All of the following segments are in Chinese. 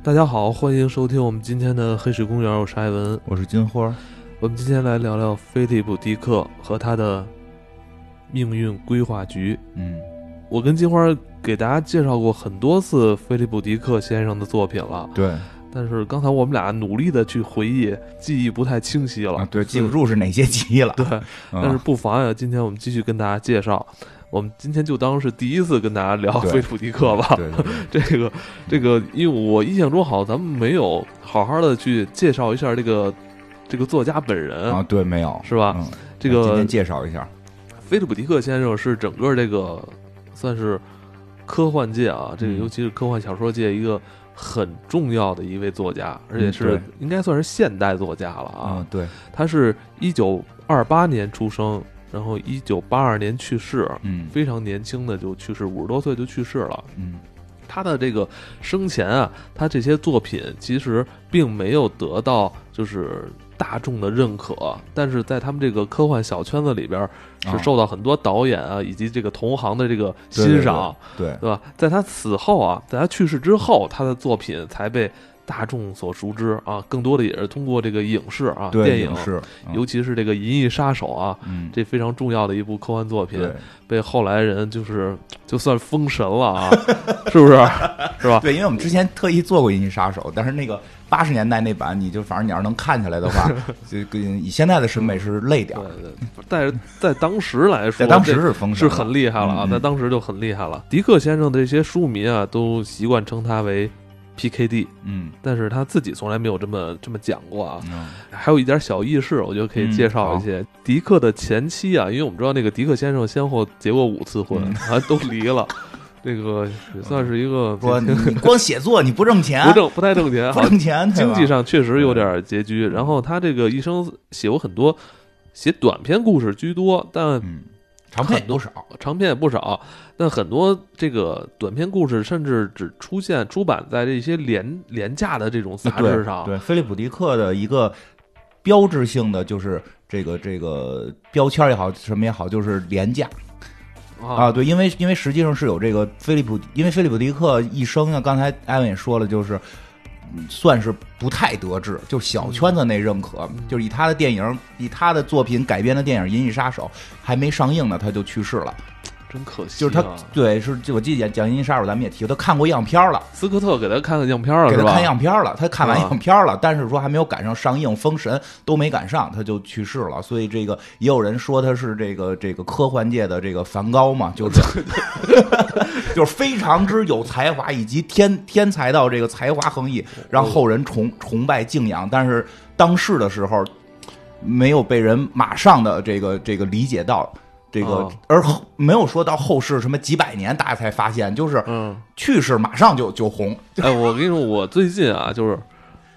大家好，欢迎收听我们今天的《黑水公园》，我是艾文。我是金花。我们今天来聊聊菲利普·迪克和他的命运规划局。嗯，我跟金花给大家介绍过很多次菲利普·迪克先生的作品了，对但是刚才我们俩努力的去回忆，记忆不太清晰了。啊，对，记不住是哪些集了。对，嗯但是不妨碍今天我们继续跟大家介绍。我们今天就当是第一次跟大家聊对菲利普·迪克吧。对对对，这个这个，因为我印象中好像咱们没有好好的去介绍一下这个这个作家本人，啊，对，没有是吧？嗯，这个今天介绍一下。菲利普·迪克先生是整个这个算是科幻界啊，这个嗯尤其是科幻小说界一个很重要的一位作家，而且是对应该算是现代作家了啊嗯。，对，他是一九二八年出生，然后一九八二年去世，嗯非常年轻的就去世，五十多岁就去世了。嗯他的这个生前啊，他这些作品其实并没有得到就是大众的认可，但是在他们这个科幻小圈子里边是啊受到很多导演啊以及这个同行的这个欣赏，对，对吧？在他死后啊，在他去世之后，他的作品才被大众所熟知啊，更多的也是通过这个影视啊、电影，是，嗯。尤其是这个《银翼杀手》啊，嗯，这非常重要的一部科幻作品，被后来人就是就算封神了啊，是不是？是吧？对，因为我们之前特意做过《银翼杀手》，但是那个八十年代那版，你就反正你要是能看起来的话，就跟以现在的审美是累点但是在当时来说，在当时是封神，是很厉害了啊，嗯嗯。在当时就很厉害了。迪克先生的这些书迷啊，都习惯称他为 PKD，嗯。但是他自己从来没有这么这么讲过啊。嗯。还有一点小轶事，我觉得可以介绍一些。迪克的前妻啊，因为我们知道那个迪克先生先后结过五次婚，嗯。还都离了，这个也算是一个说你你光写作你不挣钱，不挣不太挣钱，不好挣钱，经济上确实有点拮据。然后他这个一生写过很多写短篇故事居多，但嗯，长篇也不少，长篇也不少。但很多这个短篇故事甚至只出现出版在这些廉廉价的这种杂志上。对，菲利普迪克的一个标志性的就是这个这个标签也好，什么也好，就是廉价啊。对，因为因为实际上是有这个菲利普，因为菲利普迪克一生呢，刚才艾文也说了，就是。嗯算是不太得志，就小圈子内认可，就是以他的电影，以他的作品改编的电影《银翼杀手》还没上映呢，他就去世了。真可惜、啊。就是他，对，是就我记得讲讲《银翼杀手》，咱们也提过，他看过样片了，斯科特给他看看样片了，给他看样片了，他看完啊样片了，但是说还没有赶上上映，《封神》都没赶上，他就去世了。所以这个也有人说他是这个这个科幻界的这个梵高嘛，就是就是非常之有才华，以及天天才到这个才华横溢，让后人崇崇拜敬仰。但是当世的时候，没有被人马上的这个这个理解到。这个哦，而后没有说到后世什么几百年，大家才发现，就是嗯，去世马上就就红，哎，我跟你说，我最近啊，就是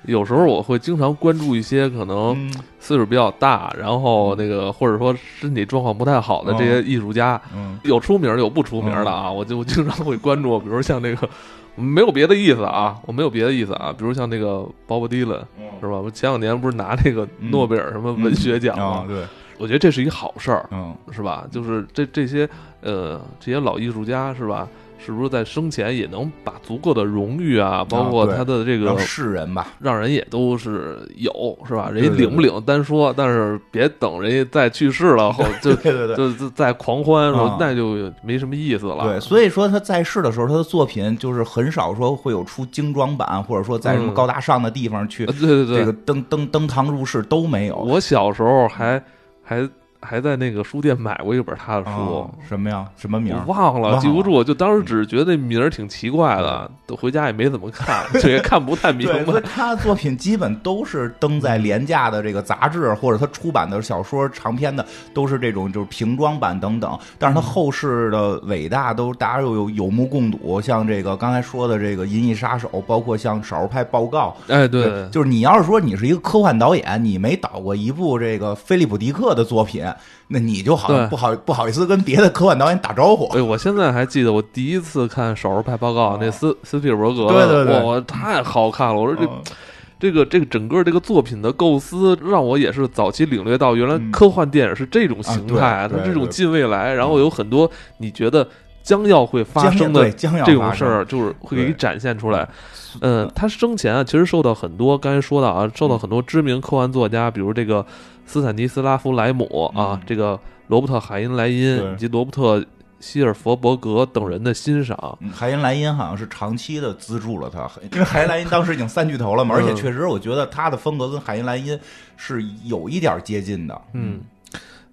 有时候我会经常关注一些可能嗯。岁数比较大，然后那个或者说身体状况不太好的这些艺术家，嗯。有出名的有不出名的啊，我就我经常会关注，比如像那个。没有别的意思啊，我没有别的意思啊，比如像那个鲍勃迪伦是吧？我前两年不是拿那个诺贝尔什么文学奖吗？啊对，我觉得这是一好事儿，嗯是吧？就是这这些呃这些老艺术家是吧？是不是在生前也能把足够的荣誉啊，包括他的这个让世人吧，让人也都是有是吧？人家领不领单说，但是别等人家再去世了后 就对对对。就就再狂欢那就没什么意思了。对，所以说他在世的时候，他的作品就是很少说会有出精装版，或者说在什么嗯高大上的地方去呃对对对，这个登登登堂入室都没有。我小时候还还还在那个书店买过一本他的书哦，什么呀？什么名儿？我忘了，记不住，就当时只是觉得那名儿挺奇怪的，都回家也没怎么看，就也看不太明白。他的作品基本都是登在廉价的这个杂志，或者他出版的小说长篇的，都是这种就是平装版等等。但是他后世的伟大都大家又有有目共睹，像这个刚才说的这个《银翼杀手》，包括像《少数派报告》，哎，对，就是你要是说你是一个科幻导演，你没导过一部这个菲利普迪克的作品，那你就好不好不好意思跟别的科幻导演打招呼。哎，我现在还记得我第一次看《手术派报告》，那斯斯皮尔伯格，对对对哇，太好看了！我说这嗯这个这个整个这个作品的构思，让我也是早期领略到，原来嗯。科幻电影是这种形态，它这种近未来，然后有很多你觉得将要会发生的这种事儿，就是会给你展现出来。嗯，他生前啊，其实受到很多刚才说的啊，受到很多知名科幻作家，比如这个斯坦尼斯拉夫莱姆啊，这个罗伯特海因莱因以及罗伯特。希尔佛伯格等人的欣赏，海因莱因好像是长期的资助了他，因为海因莱因当时已经三巨头了嘛，而且确实我觉得他的风格跟海因莱因是有一点接近的，嗯，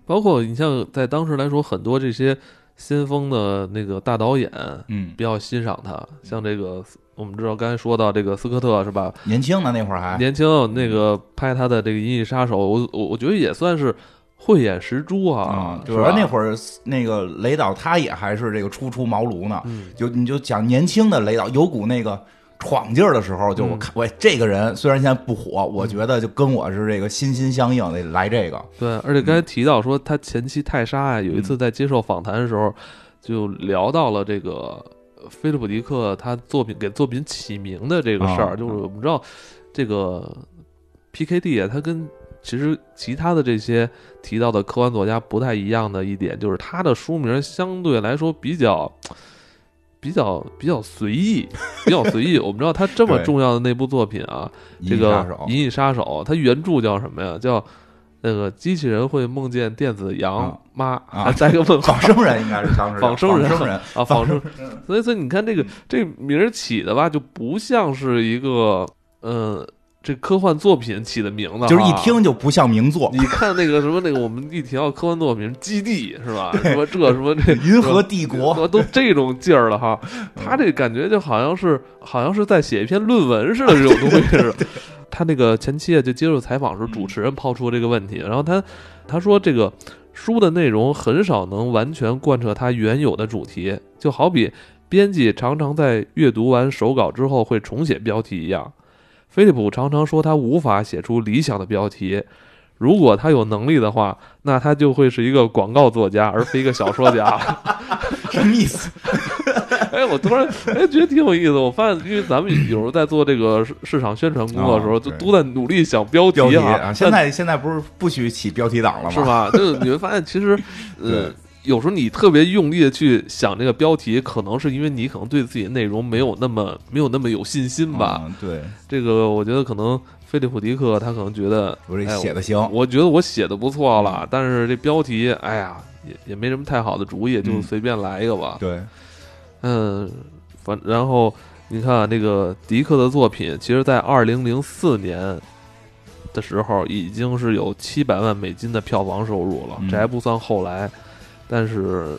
包括你像在当时来说，很多这些先锋的那个大导演，嗯，比较欣赏他，像这个我们知道刚才说到这个斯科特是吧？年轻的那会儿还年轻，那个拍他的这个《银翼杀手》，我我我觉得也算是。慧眼识珠啊，主要那会儿那个雷导他也还是这个初出茅庐呢，就你就讲年轻的雷导有股那个闯劲儿的时候，就我看我这个人虽然现在不火，我觉得就跟我是这个心心相印，得来这个。对，而且刚才提到说他前妻泰莎啊，有一次在接受访谈的时候，就聊到了这个菲利普迪克他作品给作品起名的这个事儿，就是我们知道这个 P K D 啊，他跟其实其他的这些提到的科幻作家不太一样的一点，就是他的书名相对来说比较比较比较随意，比较随意。我们知道他这么重要的那部作品啊，这个《银翼杀手》，他原著叫什么呀？叫那个机器人会梦见电子羊妈啊，再一个问仿生人应该是当时仿生人啊，仿生。所以所以你看这个这名儿起的吧，就不像是一个嗯。这科幻作品起的名字，就是一听就不像名作。你看那个什么那个，我们一提到科幻作品，《基地》是吧？什么这什么这《银河帝国》都这种劲儿了哈。他这感觉就好像是好像是在写一篇论文似的，这种东西是。他那个前妻啊，就接受采访时，主持人抛出这个问题，然后他他说这个书的内容很少能完全贯彻他原有的主题，就好比编辑常常在阅读完手稿之后会重写标题一样。菲利普常常说他无法写出理想的标题，如果他有能力的话，那他就会是一个广告作家，而非一个小说家。什么意思？哎，我突然哎觉得挺有意思。我发现，因为咱们有时候在做这个市场宣传工作的时候，就都在努力想标题啊。现在现在不是不许起标题党了吗？是吧？就你会发现，其实呃。有时候你特别用力的去想这个标题，可能是因为你可能对自己的内容没有那么没有那么有信心吧。对，这个我觉得可能菲利普迪克他可能觉得我这写的行，我觉得我写的不错了，但是这标题，哎呀，也也没什么太好的主意，就随便来一个吧。对，嗯，反然后你看那个迪克的作品，其实在二零零四年的时候已经是有七百万美金的票房收入了，这还不算后来。但是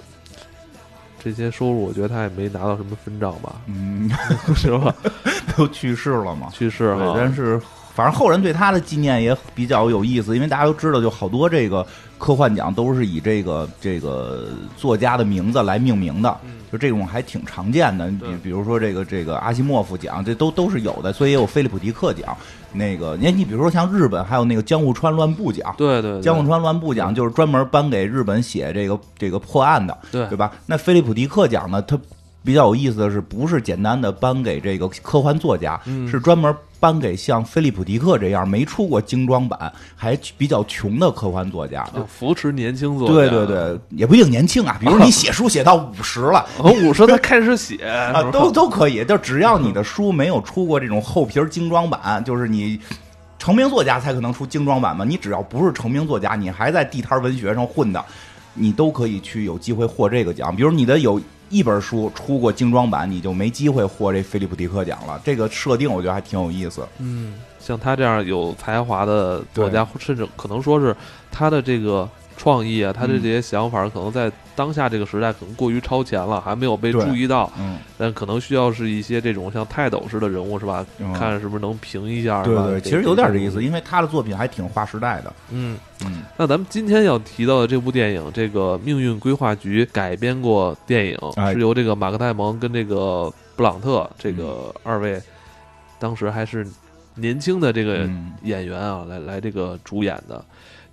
这些收入，我觉得他也没拿到什么分账吧？嗯，是吧？都去世了嘛？去世了。但是，反正后人对他的纪念也比较有意思，因为大家都知道，就好多这个科幻奖都是以这个这个作家的名字来命名的，就这种还挺常见的。比比如说这个这个阿西莫夫奖，这都都是有的，所以也有菲利普迪克奖。那个，你你比如说像日本，还有那个江户川乱步奖，对对，江户川乱步奖就是专门颁给日本写这个这个破案的，对对吧？那菲利普迪克奖呢，它比较有意思的是，不是简单的颁给这个科幻作家，是专门。颁给像菲利普迪克这样没出过精装版还比较穷的科幻作家，就扶持年轻作家。对对对，也不一定年轻啊，比如你写书写到五十了，五十才开始写 啊，都都可以。就只要你的书没有出过这种厚皮精装版，就是你成名作家才可能出精装版嘛。你只要不是成名作家，你还在地摊文学上混的，你都可以去有机会获这个奖。比如你的有。一本书出过精装版，你就没机会获这菲利普迪克奖了。这个设定我觉得还挺有意思。嗯，像他这样有才华的作家，甚至可能说是他的这个。创意啊，他的这些想法可能在当下这个时代可能过于超前了，还没有被注意到。嗯，但可能需要是一些这种像泰斗式的人物，是吧？看是不是能评一下。对对，其实有点这意思，因为他的作品还挺划时代的。嗯嗯。那咱们今天要提到的这部电影，这个《命运规划局》改编过电影，是由这个马克·戴蒙跟这个布朗特这个二位当时还是年轻的这个演员啊，来来这个主演的。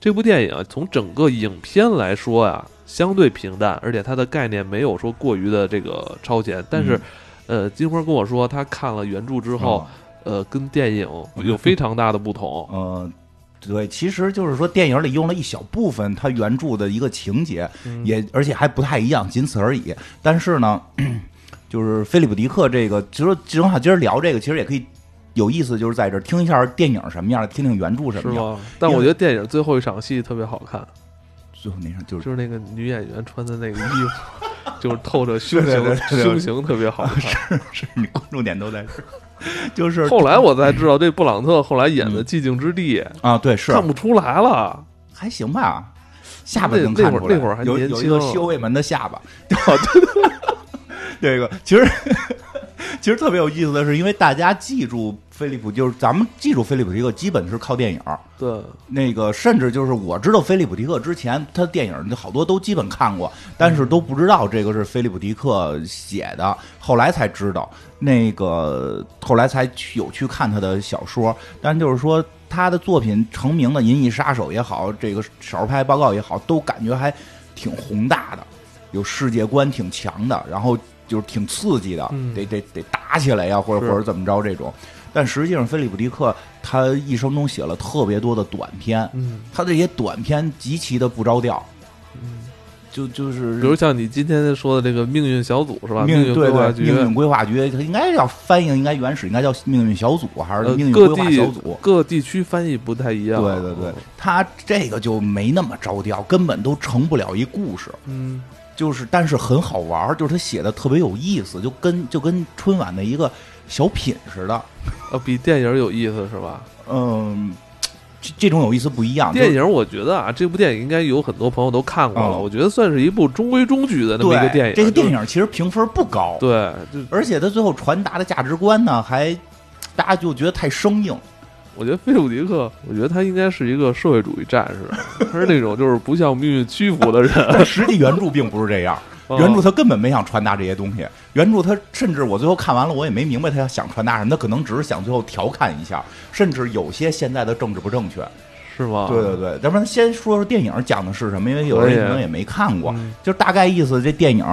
这部电影从整个影片来说啊，相对平淡，而且它的概念没有说过于的这个超前。但是，呃，金花跟我说，他看了原著之后，呃，跟电影有非常大的不同。嗯，对，其实就是说电影里用了一小部分他原著的一个情节，也而且还不太一样，仅此而已。但是呢，就是菲利普迪克这个，其实正好今儿聊这个，其实也可以有意思，就是在这听一下电影什么样的，听听原著什么样。但我觉得电影最后一场戏特别好看。最后那场就是就是那个女演员穿的那个衣服，就是透着胸型，胸型特别好看。是是，你关注点都在这。就是后来我才知道，这布朗特后来演的《寂静之地》啊，对，是看不出来了，还行吧，下巴能看出来。那会儿还有有一个修卫门的下巴。这个其实其实特别有意思的是，因为大家记住。菲利普就是咱们记住菲利普迪克，基本是靠电影。对，那个甚至就是我知道菲利普迪克之前，他电影好多都基本看过，但是都不知道这个是菲利普迪克写的。后来才知道，那个后来才有去看他的小说。但就是说，他的作品成名的《银翼杀手》也好，这个《少数派报告》也好，都感觉还挺宏大的，有世界观挺强的，然后就是挺刺激的，得得得打起来呀，或者或者怎么着这种。但实际上，菲利普·迪克他一生中写了特别多的短篇，嗯，他这些短篇极其的不着调，嗯，就就是比如像你今天说的这个命运小组是吧？命运规划局，命运规划局，它应该要翻译，应该原始应该叫命运小组还是命运规划小组？各地区翻译不太一样。对对对，他这个就没那么着调，根本都成不了一故事。嗯，就是但是很好玩儿，就是他写的特别有意思，就跟就跟春晚的一个。小品似的，呃，比电影有意思是吧？嗯，这这种有意思不一样。电影我觉得啊，这部电影应该有很多朋友都看过了，我觉得算是一部中规中矩的那么一个电影。这个电影其实评分不高，对，而且它最后传达的价值观呢，还大家就觉得太生硬。我觉得菲鲁迪克，我觉得他应该是一个社会主义战士，他是那种就是不向命运屈服的人。实际原著并不是这样。原著他根本没想传达这些东西，原著他甚至我最后看完了，我也没明白他要想传达什么，他可能只是想最后调侃一下，甚至有些现在的政治不正确，是吗？对对对，要不然先说说电影讲的是什么，因为有人可能也没看过，就大概意思，这电影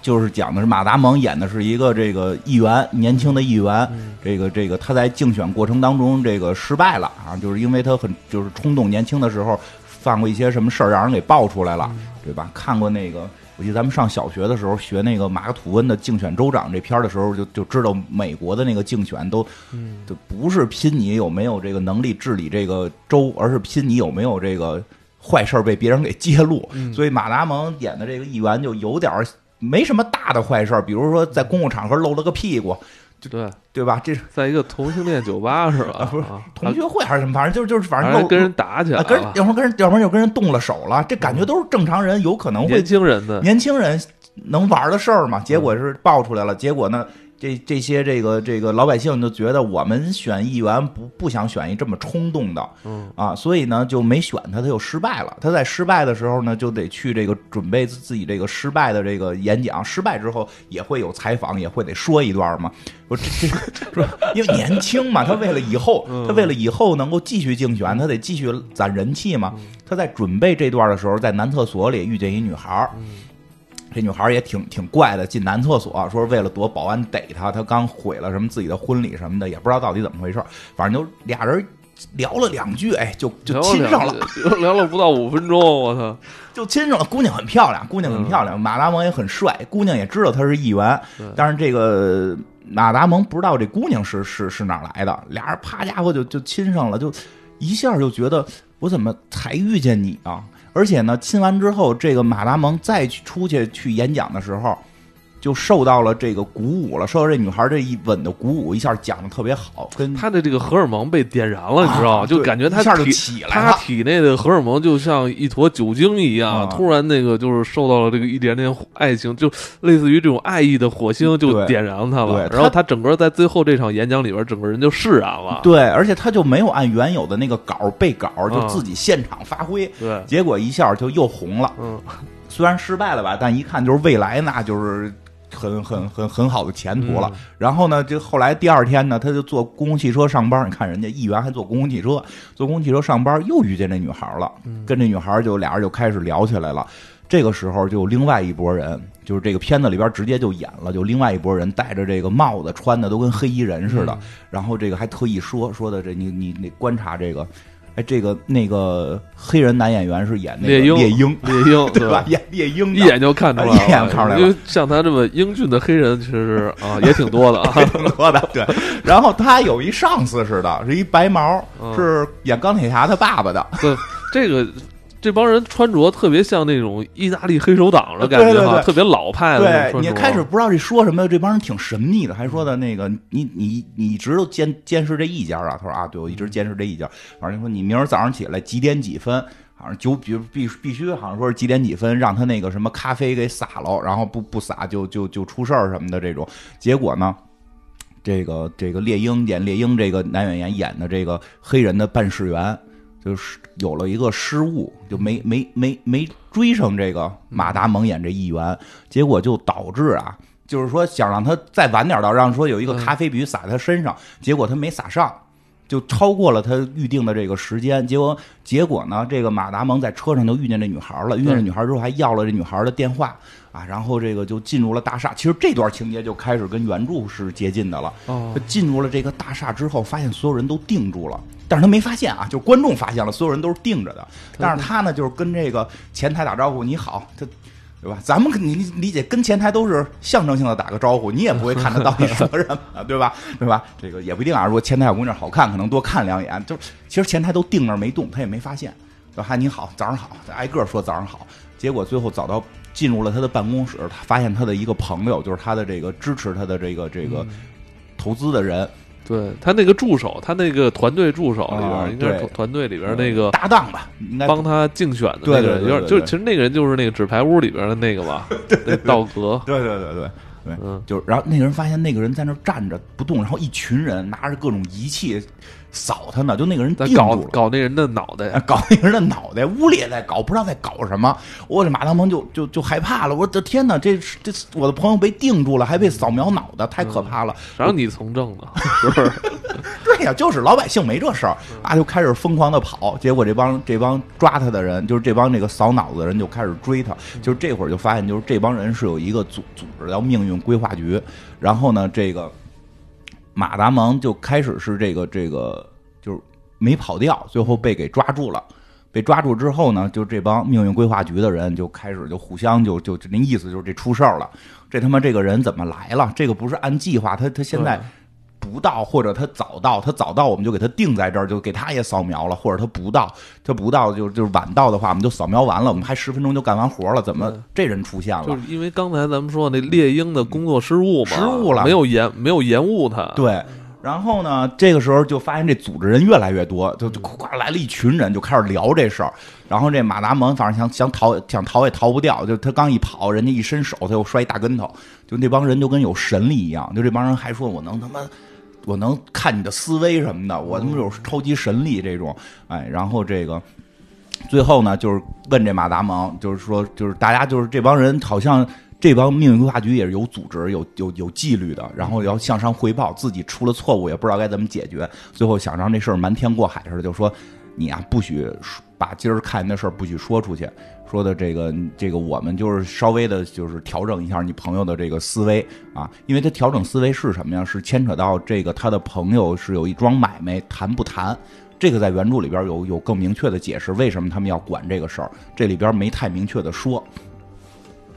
就是讲的是马达蒙演的是一个这个议员，年轻的议员，这个这个他在竞选过程当中这个失败了啊，就是因为他很就是冲动，年轻的时候犯过一些什么事儿，让人给爆出来了，对吧？看过那个。我记得咱们上小学的时候学那个马克吐温的竞选州长这篇的时候，就就知道美国的那个竞选都，就不是拼你有没有这个能力治理这个州，而是拼你有没有这个坏事被别人给揭露。所以马达蒙演的这个议员就有点没什么大的坏事，比如说在公共场合露了个屁股。对对吧？这是在一个同性恋酒吧是吧？不是同学会还是什么？反正就是就是反正跟人打起来，跟要不然跟人要不然就跟人动了手了。这感觉都是正常人有可能会年轻人的年轻人能玩的事儿嘛？结果是爆出来了。结果呢？这这些这个这个老百姓就觉得我们选议员不不想选一这么冲动的，嗯啊，所以呢就没选他，他又失败了。他在失败的时候呢，就得去这个准备自己这个失败的这个演讲。失败之后也会有采访，也会得说一段嘛。说这这，因为年轻嘛，他为了以后，他为了以后能够继续竞选，他得继续攒人气嘛。他在准备这段的时候，在男厕所里遇见一女孩儿。这女孩也挺挺怪的，进男厕所说为了躲保安逮她，她刚毁了什么自己的婚礼什么的，也不知道到底怎么回事反正就俩人聊了两句，哎，就就亲上了，聊了不到五分钟，我操，就亲上了。姑娘很漂亮，姑娘很漂亮，马达蒙也很帅，姑娘也知道他是议员，但是这个马达蒙不知道这姑娘是是是哪来的，俩人啪家伙就就亲上了，就一下就觉得我怎么才遇见你啊？而且呢，亲完之后，这个马达蒙再去出去去演讲的时候。就受到了这个鼓舞了，受到这女孩这一吻的鼓舞，一下讲的特别好，跟他的这个荷尔蒙被点燃了，你知道吗？就感觉她一下就起来了，她体内的荷尔蒙就像一坨酒精一样，突然那个就是受到了这个一点点爱情，就类似于这种爱意的火星就点燃她了。然后她整个在最后这场演讲里边，整个人就释然了。对，而且她就没有按原有的那个稿背稿，就自己现场发挥。对，结果一下就又红了。嗯，虽然失败了吧，但一看就是未来，那就是。很很很很好的前途了。然后呢，就后来第二天呢，他就坐公共汽车上班。你看人家议员还坐公共汽车，坐公共汽车上班，又遇见这女孩了。跟这女孩就俩人就开始聊起来了。这个时候就另外一拨人，就是这个片子里边直接就演了，就另外一拨人戴着这个帽子，穿的都跟黑衣人似的。然后这个还特意说说的这你你你观察这个哎，这个那个黑人男演员是演那个猎鹰，猎鹰，猎鹰，对吧？演猎鹰，一眼就看出来了，一眼看出来了。因为像他这么英俊的黑人，其实啊也挺多的啊，挺多的。对，然后他有一上司似的，是一白毛，是演钢铁侠他爸爸的。对，这个。这帮人穿着特别像那种意大利黑手党的感觉哈，特别老派的。对，你开始不知道这说什么，这帮人挺神秘的，还说的那个你你你一直都监监视这一家啊？他说啊，对我一直监视这一家。反正说你明儿早上起来几点几分，好像九必必必须好像说是几点几分，让他那个什么咖啡给洒了，然后不不洒就就就出事儿什么的这种。结果呢，这个这个猎鹰演猎鹰这个男演员演的这个黑人的办事员。就是有了一个失误，就没没没没追上这个马达蒙演这议员，结果就导致啊，就是说想让他再晚点到，让说有一个咖啡笔洒他身上，结果他没洒上，就超过了他预定的这个时间。结果结果呢，这个马达蒙在车上就遇见这女孩了，遇见这女孩之后还要了这女孩的电话啊，然后这个就进入了大厦。其实这段情节就开始跟原著是接近的了。他进入了这个大厦之后，发现所有人都定住了。但是他没发现啊，就观众发现了，所有人都是定着的。但是他呢，就是跟这个前台打招呼，你好，他，对吧？咱们你理解，跟前台都是象征性的打个招呼，你也不会看他到底 什么对吧？对吧？这个也不一定啊。如果前台小姑娘好看，可能多看两眼。就其实前台都定那儿没动，他也没发现。嗨，你好，早上好，挨个说早上好。结果最后找到进入了他的办公室，他发现他的一个朋友，就是他的这个支持他的这个这个投资的人。对他那个助手，他那个团队助手里边，应该是团队里边那个搭档吧，应该帮他竞选的那个人，有点就其实那个人就是那个纸牌屋里边的那个吧，道格。对对对对对，嗯，就然后那个人发现那个人在那站着不动，然后一群人拿着各种仪器。扫他呢，就那个人定搞搞那人的脑袋，搞那人的脑袋，屋里也在搞，不知道在搞什么。我这马大鹏就就就害怕了，我的天哪，这这我的朋友被定住了，还被扫描脑袋，太可怕了。让你从政呢？是不是？对呀，就是老百姓没这事儿，啊，就开始疯狂的跑，结果这帮这帮抓他的人，就是这帮那个扫脑子的人就开始追他，就是这会儿就发现，就是这帮人是有一个组组织叫命运规划局，然后呢，这个。马达蒙就开始是这个这个，就是没跑掉，最后被给抓住了。被抓住之后呢，就这帮命运规划局的人就开始就互相就就那意思就是这出事儿了。这他妈这个人怎么来了？这个不是按计划，他他现在。不到，或者他早到，他早到，我们就给他定在这儿，就给他也扫描了；或者他不到，他不到，就就是晚到的话，我们就扫描完了，我们还十分钟就干完活了。怎么这人出现了？就是因为刚才咱们说那猎鹰的工作失误嘛，失误了，没有延没有延误他。对，然后呢，这个时候就发现这组织人越来越多，就就咵来了一群人，就开始聊这事儿。然后这马达蒙反正想想逃，想逃也逃不掉，就他刚一跑，人家一伸手，他又摔一大跟头。就那帮人就跟有神力一样，就这帮人还说我能他妈。我能看你的思维什么的，我他妈有超级神力这种，哎，然后这个最后呢，就是问这马达蒙，就是说，就是大家就是这帮人，好像这帮命运规划局也是有组织、有有有纪律的，然后要向上汇报自己出了错误，也不知道该怎么解决，最后想让这事儿瞒天过海似的，就说你啊，不许把今儿看的事儿不许说出去。说的这个这个，我们就是稍微的，就是调整一下你朋友的这个思维啊，因为他调整思维是什么呀？是牵扯到这个他的朋友是有一桩买卖谈不谈？这个在原著里边有有更明确的解释，为什么他们要管这个事儿？这里边没太明确的说。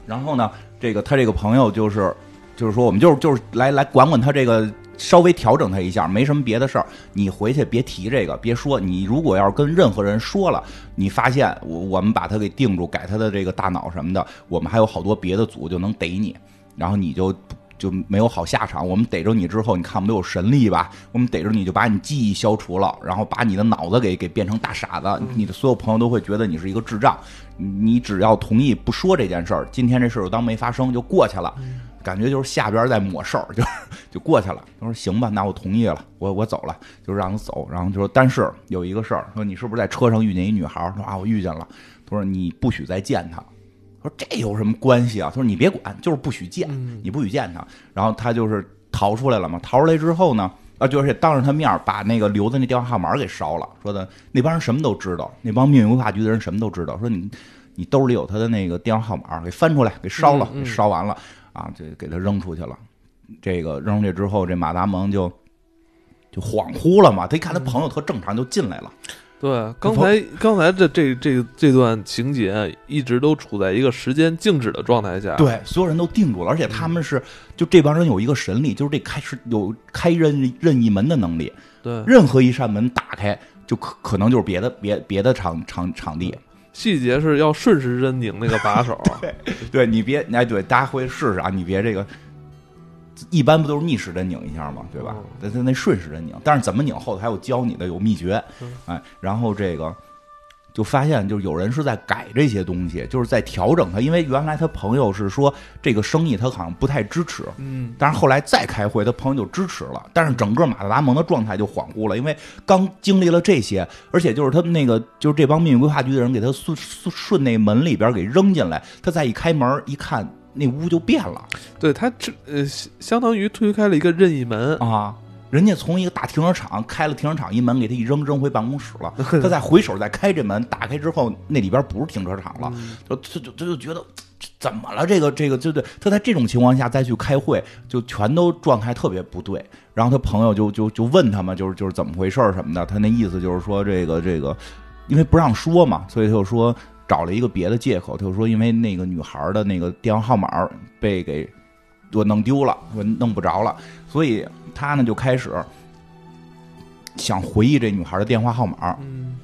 然后呢，这个他这个朋友就是就是说，我们就是就是来来管管他这个。稍微调整他一下，没什么别的事儿。你回去别提这个，别说。你如果要是跟任何人说了，你发现我我们把他给定住，改他的这个大脑什么的，我们还有好多别的组就能逮你，然后你就就没有好下场。我们逮着你之后，你看我们都有神力吧？我们逮着你就把你记忆消除了，然后把你的脑子给给变成大傻子。你的所有朋友都会觉得你是一个智障。你只要同意不说这件事儿，今天这事儿就当没发生，就过去了。感觉就是下边在抹事儿，就就过去了。他说：“行吧，那我同意了，我我走了，就让他走。然后就说，但是有一个事儿，说你是不是在车上遇见一女孩？说啊，我遇见了。他说你不许再见她。说这有什么关系啊？他说你别管，就是不许见，你不许见她。然后他就是逃出来了嘛。逃出来之后呢，啊，就是当着他面把那个留的那电话号码给烧了。说的那帮人什么都知道，那帮命运规划局的人什么都知道。说你你兜里有他的那个电话号码，给翻出来，给烧了，给烧完了。”啊，就给他扔出去了。这个扔出去之后，这马达蒙就就恍惚了嘛。他一看他朋友特正常，就进来了。对，刚才刚才这这这这段情节一直都处在一个时间静止的状态下，对，所有人都定住了，而且他们是就这帮人有一个神力，就是这开始有开任任意门的能力，对，任何一扇门打开，就可可能就是别的别别的场场场地。细节是要顺时针拧那个把手，对，对你别哎，对，大家回去试试啊，你别这个。一般不都是逆时针拧一下吗？对吧？那那顺时针拧，但是怎么拧后头还有教你的，有秘诀。哎，然后这个就发现，就是有人是在改这些东西，就是在调整他。因为原来他朋友是说这个生意他好像不太支持，嗯，但是后来再开会，他朋友就支持了。但是整个马特达蒙的状态就恍惚了，因为刚经历了这些，而且就是他们那个就是这帮命运规划局的人给他顺顺那门里边给扔进来，他再一开门一看。那屋就变了，对他这呃，相当于推开了一个任意门啊！人家从一个大停车场开了停车场一门，给他一扔，扔回办公室了。他再回手再开这门，打开之后，那里边不是停车场了，就他就他就觉得怎么了？这个这个就对，他在这种情况下再去开会，就全都状态特别不对。然后他朋友就就就问他们，就是就是怎么回事什么的。他那意思就是说，这个这个，因为不让说嘛，所以他就说。找了一个别的借口，他就说因为那个女孩的那个电话号码被给我弄丢了，我弄不着了，所以他呢就开始想回忆这女孩的电话号码。嗯，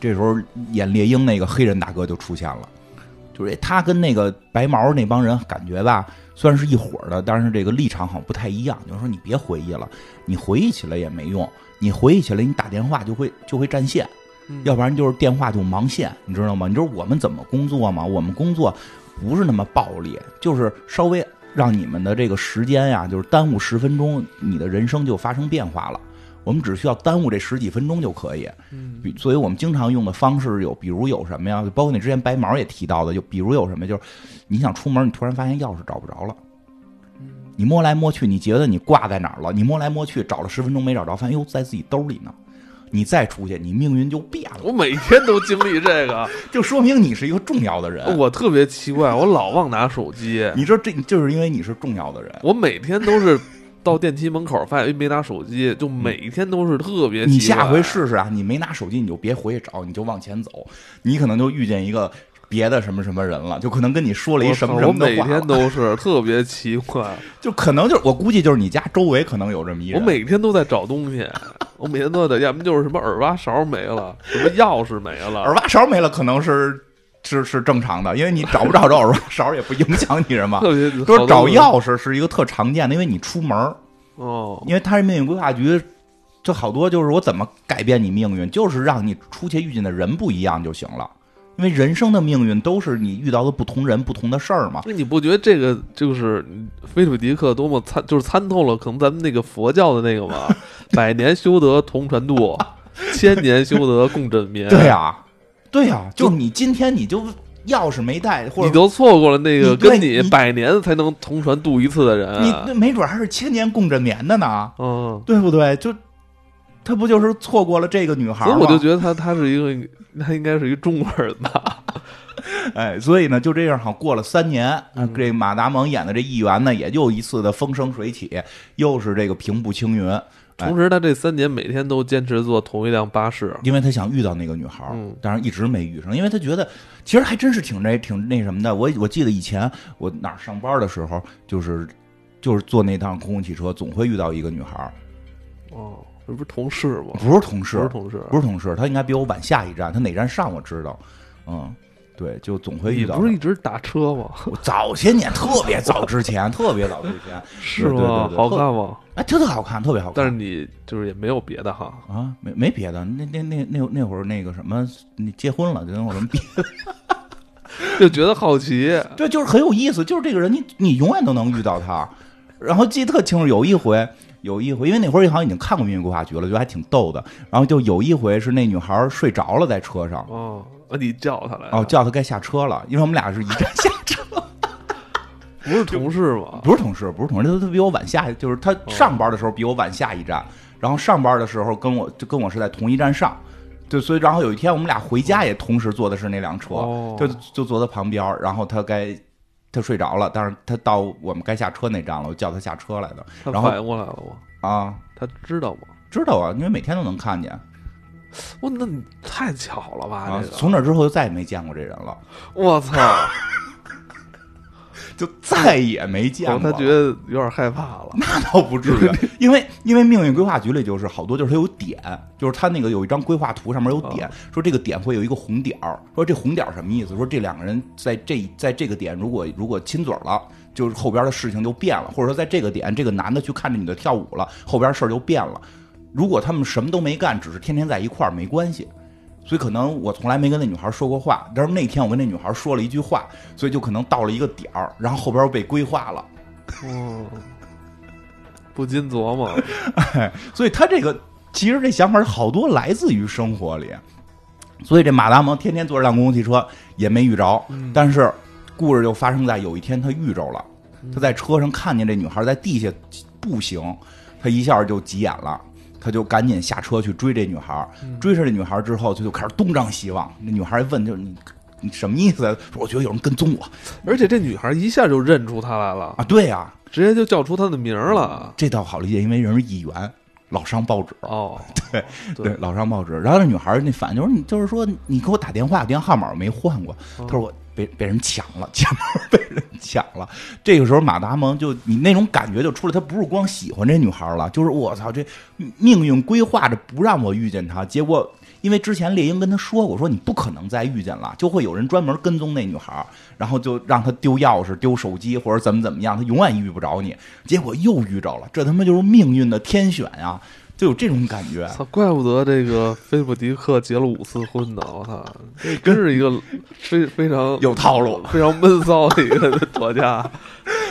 这时候演猎鹰那个黑人大哥就出现了，就是他跟那个白毛那帮人感觉吧，虽然是一伙的，但是这个立场好像不太一样。就是说你别回忆了，你回忆起来也没用，你回忆起来你打电话就会就会占线。要不然就是电话就盲线，你知道吗？你知道我们怎么工作吗？我们工作不是那么暴力，就是稍微让你们的这个时间呀，就是耽误十分钟，你的人生就发生变化了。我们只需要耽误这十几分钟就可以。嗯，所以我们经常用的方式有，比如有什么呀？包括你之前白毛也提到的，就比如有什么，就是你想出门，你突然发现钥匙找不着了，你摸来摸去，你觉得你挂在哪儿了？你摸来摸去，找了十分钟没找着，发现哟，在自己兜里呢。你再出去，你命运就变了。我每天都经历这个，就说明你是一个重要的人。我特别奇怪，我老忘拿手机。你说这就是因为你是重要的人。我每天都是到电梯门口发现没拿手机，就每天都是特别。你下回试试啊！你没拿手机，你就别回去找，你就往前走，你可能就遇见一个。别的什么什么人了，就可能跟你说了一什么什么的话。我每天都是 特别奇怪，就可能就是我估计就是你家周围可能有这么一人。我每天都在找东西，我每天都在，要么就是什么耳挖勺没了，什么钥匙没了。耳挖勺没了可能是是是正常的，因为你找不着这耳挖勺也不影响你什么。特别说找钥匙是一个特常见的，因为你出门哦，因为他是命运规划局，就好多就是我怎么改变你命运，就是让你出去遇见的人不一样就行了。因为人生的命运都是你遇到的不同人、不同的事儿嘛。那你不觉得这个就是菲利普迪克多么参，就是参透了可能咱们那个佛教的那个嘛？百年修得同船渡，千年修得共枕眠。对呀，对呀，就你今天你就钥匙没带，或者你都错过了那个跟你百年才能同船渡一次的人，你那没准还是千年共枕眠的呢。嗯，对不对？就。他不就是错过了这个女孩吗？所以我就觉得他他是一个，他应该是一个中国人吧。哎，所以呢，就这样，好过了三年，这马达蒙演的这议员呢，也就一次的风生水起，又是这个平步青云。同时，他这三年每天都坚持坐同一辆巴士，因为他想遇到那个女孩，但是一直没遇上，因为他觉得其实还真是挺那挺那什么的。我我记得以前我哪儿上班的时候，就是就是坐那趟公共汽车，总会遇到一个女孩。哦。这不是同事吗？不是同事，不是同事，不是同事。他应该比我晚下一站，他哪站上我知道。嗯，对，就总会遇到。不是一直打车吗？早些年，特别早之前，特别早之前，是吗？好看吗？哎，特特好看，特别好看。但是你就是也没有别的哈啊，没没别的。那那那那那会儿那个什么，你结婚了，就跟我们别的，就觉得好奇。对，就是很有意思。就是这个人，你你永远都能遇到他。然后记得特清楚，有一回。有一回，因为那会儿好像已经看过《命运规划局》了，觉得还挺逗的。然后就有一回是那女孩睡着了在车上，哦，你叫她来，哦，叫她该下车了，因为我们俩是一站下车，不是同事吗？不是同事，不是同事，他他比我晚下，就是他上班的时候比我晚下一站，然后上班的时候跟我就跟我是在同一站上，对，所以然后有一天我们俩回家也同时坐的是那辆车，就就坐他旁边，然后他该。他睡着了，但是他到我们该下车那站了，我叫他下车来的。他反应过来了我？啊，他知道吗？知道啊，因为每天都能看见。我那你太巧了吧？啊，从那之后就再也没见过这人了。我操！就再也没见过。他觉得有点害怕了。那倒不至于，因为因为命运规划局里就是好多，就是他有点，就是他那个有一张规划图，上面有点，说这个点会有一个红点儿。说这红点儿什么意思？说这两个人在这在这个点，如果如果亲嘴了，就是后边的事情就变了。或者说在这个点，这个男的去看着女的跳舞了，后边事儿就变了。如果他们什么都没干，只是天天在一块儿，没关系。所以可能我从来没跟那女孩说过话，但是那天我跟那女孩说了一句话，所以就可能到了一个点儿，然后后边被规划了。哦，不禁琢磨。哎，所以他这个其实这想法好多来自于生活里。所以这马达蒙天天坐着辆公共汽车也没遇着，但是故事就发生在有一天他遇着了，他在车上看见这女孩在地下步行，他一下就急眼了。他就赶紧下车去追这女孩，追上这女孩之后，他就开始东张西望。那女孩一问，就是你你什么意思？说我觉得有人跟踪我，而且这女孩一下就认出他来了啊！对呀，直接就叫出他的名了。这倒好理解，因为人是议员，老上报纸哦。对对，老上报纸。然后那女孩那反应就是，你就是说你给我打电话，电话号码没换过。他说我。被被人抢了，钱包被人抢了。这个时候，马达蒙就你那种感觉就出来，他不是光喜欢这女孩了，就是我操，这命运规划着不让我遇见她。结果，因为之前猎鹰跟他说过，说你不可能再遇见了，就会有人专门跟踪那女孩，然后就让他丢钥匙、丢手机或者怎么怎么样，他永远遇不着你。结果又遇着了，这他妈就是命运的天选呀！就有这种感觉，操！怪不得这个菲普迪克结了五次婚呢！我操，这真是一个非非常有套路、非常闷骚的一个 作家。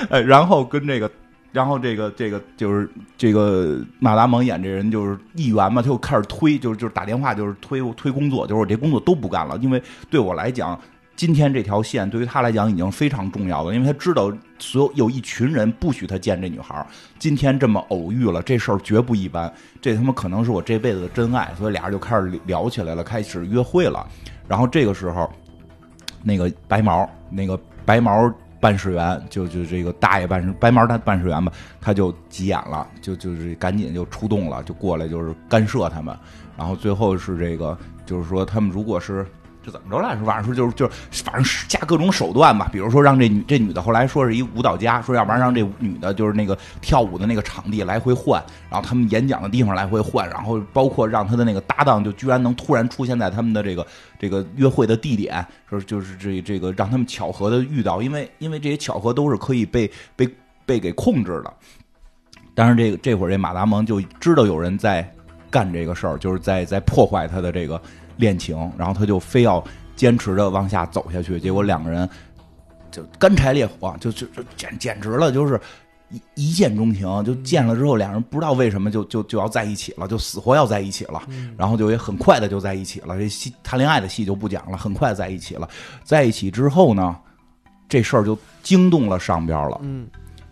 哎，然后跟这个，然后这个这个就是这个马达蒙演这人就是议员嘛，他就开始推，就是就是打电话，就是推推工作，就是我这工作都不干了，因为对我来讲。今天这条线对于他来讲已经非常重要了，因为他知道所有有一群人不许他见这女孩。今天这么偶遇了，这事儿绝不一般，这他妈可能是我这辈子的真爱，所以俩人就开始聊起来了，开始约会了。然后这个时候，那个白毛，那个白毛办事员，就就这个大爷办事，白毛他办事员吧，他就急眼了，就就是赶紧就出动了，就过来就是干涉他们。然后最后是这个，就是说他们如果是。这怎么着来说？反正说就是就是，反正加各种手段吧。比如说让这女这女的后来说是一舞蹈家，说要不然让这女的就是那个跳舞的那个场地来回换，然后他们演讲的地方来回换，然后包括让他的那个搭档就居然能突然出现在他们的这个这个约会的地点，说就是这这个让他们巧合的遇到，因为因为这些巧合都是可以被被被给控制的。但是这个这会儿这马达蒙就知道有人在干这个事儿，就是在在破坏他的这个。恋情，然后他就非要坚持着往下走下去，结果两个人就干柴烈火，就就就简简直了，就是一一见钟情，就见了之后，两人不知道为什么就就就要在一起了，就死活要在一起了，然后就也很快的就在一起了。这戏谈恋爱的戏就不讲了，很快在一起了。在一起之后呢，这事儿就惊动了上边了。嗯，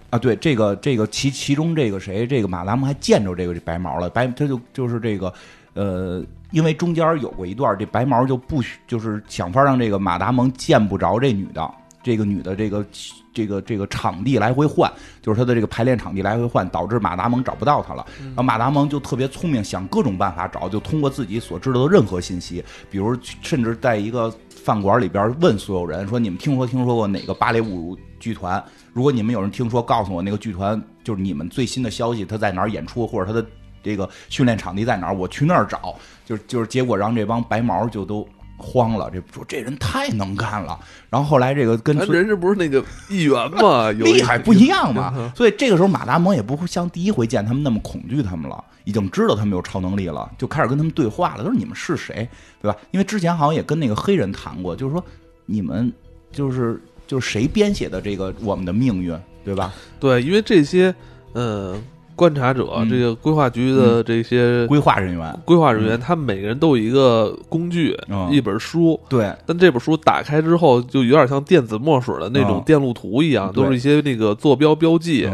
啊，对，这个这个其其中这个谁，这个马达木还见着这个白毛了，白他就就是这个呃。因为中间有过一段，这白毛就不许，就是想法让这个马达蒙见不着这女的，这个女的这个这个这个场地来回换，就是他的这个排练场地来回换，导致马达蒙找不到他了。然后马达蒙就特别聪明，想各种办法找，就通过自己所知道的任何信息，比如甚至在一个饭馆里边问所有人说：“你们听说听说过哪个芭蕾舞剧团？如果你们有人听说，告诉我那个剧团就是你们最新的消息，他在哪儿演出，或者他的。”这个训练场地在哪儿？我去那儿找，就是就是，结果让这帮白毛就都慌了。这说这人太能干了。然后后来这个跟人这不是那个议员吗？厉害不一样嘛。所以这个时候马达蒙也不会像第一回见他们那么恐惧他们了，已经知道他们有超能力了，就开始跟他们对话了。他说你们是谁，对吧？因为之前好像也跟那个黑人谈过，就是说你们就是就是谁编写的这个我们的命运，对吧？对，因为这些呃。观察者，这个规划局的这些规划人员，规划人员，他们每个人都有一个工具，一本书。对，但这本书打开之后，就有点像电子墨水的那种电路图一样，都是一些那个坐标标记。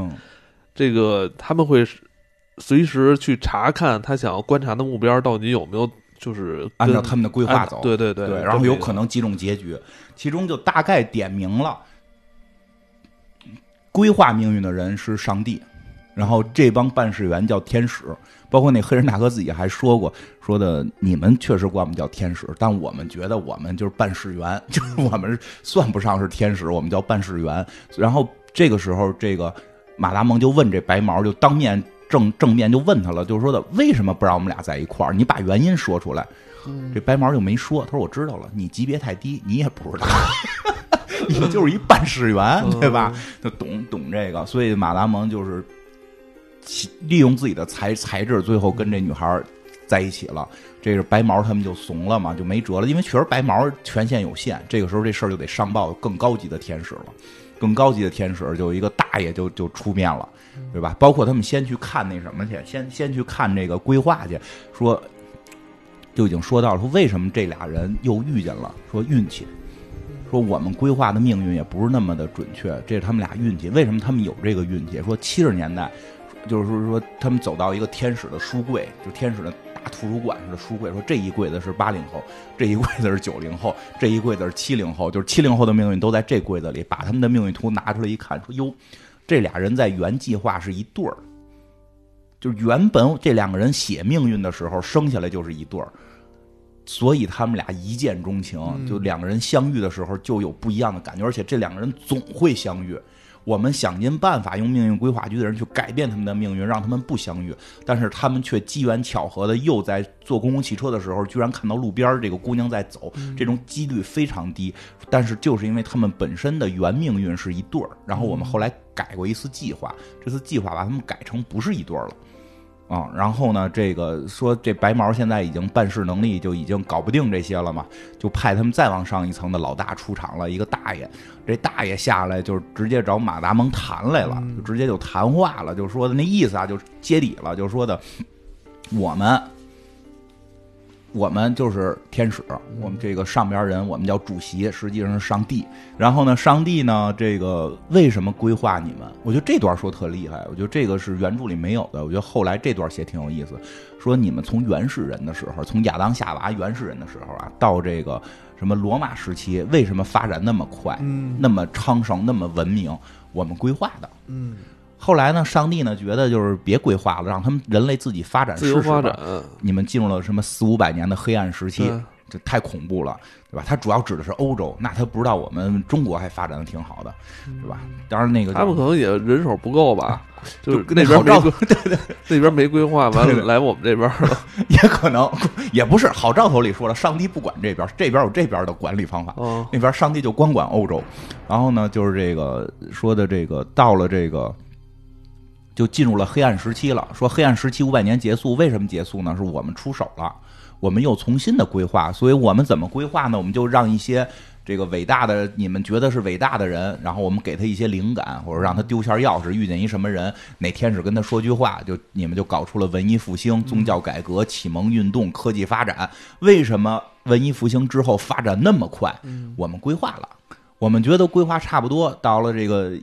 这个他们会随时去查看他想要观察的目标到底有没有，就是按照他们的规划走。对对对，然后有可能几种结局，其中就大概点明了规划命运的人是上帝。然后这帮办事员叫天使，包括那黑人大哥自己还说过，说的你们确实管我们叫天使，但我们觉得我们就是办事员，就是我们算不上是天使，我们叫办事员。然后这个时候，这个马达蒙就问这白毛，就当面正正面就问他了，就是说的为什么不让我们俩在一块儿？你把原因说出来。这白毛就没说，他说我知道了，你级别太低，你也不知道。你就是一办事员，对吧？就懂懂这个，所以马达蒙就是利用自己的才才智，最后跟这女孩在一起了。这是白毛他们就怂了嘛，就没辙了，因为确实白毛权限有限。这个时候这事儿就得上报更高级的天使了，更高级的天使就一个大爷就就出面了，对吧？包括他们先去看那什么去，先先去看这个规划去，说就已经说到了，说为什么这俩人又遇见了，说运气。说我们规划的命运也不是那么的准确，这是他们俩运气。为什么他们有这个运气？说七十年代，就是说他们走到一个天使的书柜，就天使的大图书馆似的书柜，说这一柜子是八零后，这一柜子是九零后，这一柜子是七零后，就是七零后的命运都在这柜子里。把他们的命运图拿出来一看，说哟，这俩人在原计划是一对儿，就是原本这两个人写命运的时候生下来就是一对儿。所以他们俩一见钟情，就两个人相遇的时候就有不一样的感觉，而且这两个人总会相遇。我们想尽办法用命运规划局的人去改变他们的命运，让他们不相遇，但是他们却机缘巧合的又在坐公共汽车的时候，居然看到路边这个姑娘在走，这种几率非常低。但是就是因为他们本身的原命运是一对儿，然后我们后来改过一次计划，这次计划把他们改成不是一对儿了。啊，然后呢，这个说这白毛现在已经办事能力就已经搞不定这些了嘛，就派他们再往上一层的老大出场了，一个大爷，这大爷下来就直接找马达蒙谈来了，就直接就谈话了，就说的那意思啊，就揭底了，就说的我们。我们就是天使，我们这个上边人，我们叫主席，实际上是上帝。然后呢，上帝呢，这个为什么规划你们？我觉得这段说特厉害，我觉得这个是原著里没有的。我觉得后来这段写挺有意思，说你们从原始人的时候，从亚当夏娃原始人的时候啊，到这个什么罗马时期，为什么发展那么快，那么昌盛，那么文明？我们规划的。嗯。后来呢？上帝呢？觉得就是别规划了，让他们人类自己发展，自由发展。你们进入了什么四五百年的黑暗时期？这太恐怖了，对吧？他主要指的是欧洲，那他不知道我们中国还发展的挺好的，对吧？当然那个他们可能也人手不够吧，就那边没对对，那边没规划完了来我们这边了，也可能也不是。好兆头里说了，上帝不管这边，这边有这边的管理方法，那边上帝就光管欧洲。然后呢，就是这个说的这个到了这个。就进入了黑暗时期了。说黑暗时期五百年结束，为什么结束呢？是我们出手了，我们又重新的规划。所以我们怎么规划呢？我们就让一些这个伟大的，你们觉得是伟大的人，然后我们给他一些灵感，或者让他丢下钥匙，遇见一什么人，哪天使跟他说句话，就你们就搞出了文艺复兴、宗教改革、启蒙运动、科技发展。为什么文艺复兴之后发展那么快？我们规划了，我们觉得规划差不多，到了这个。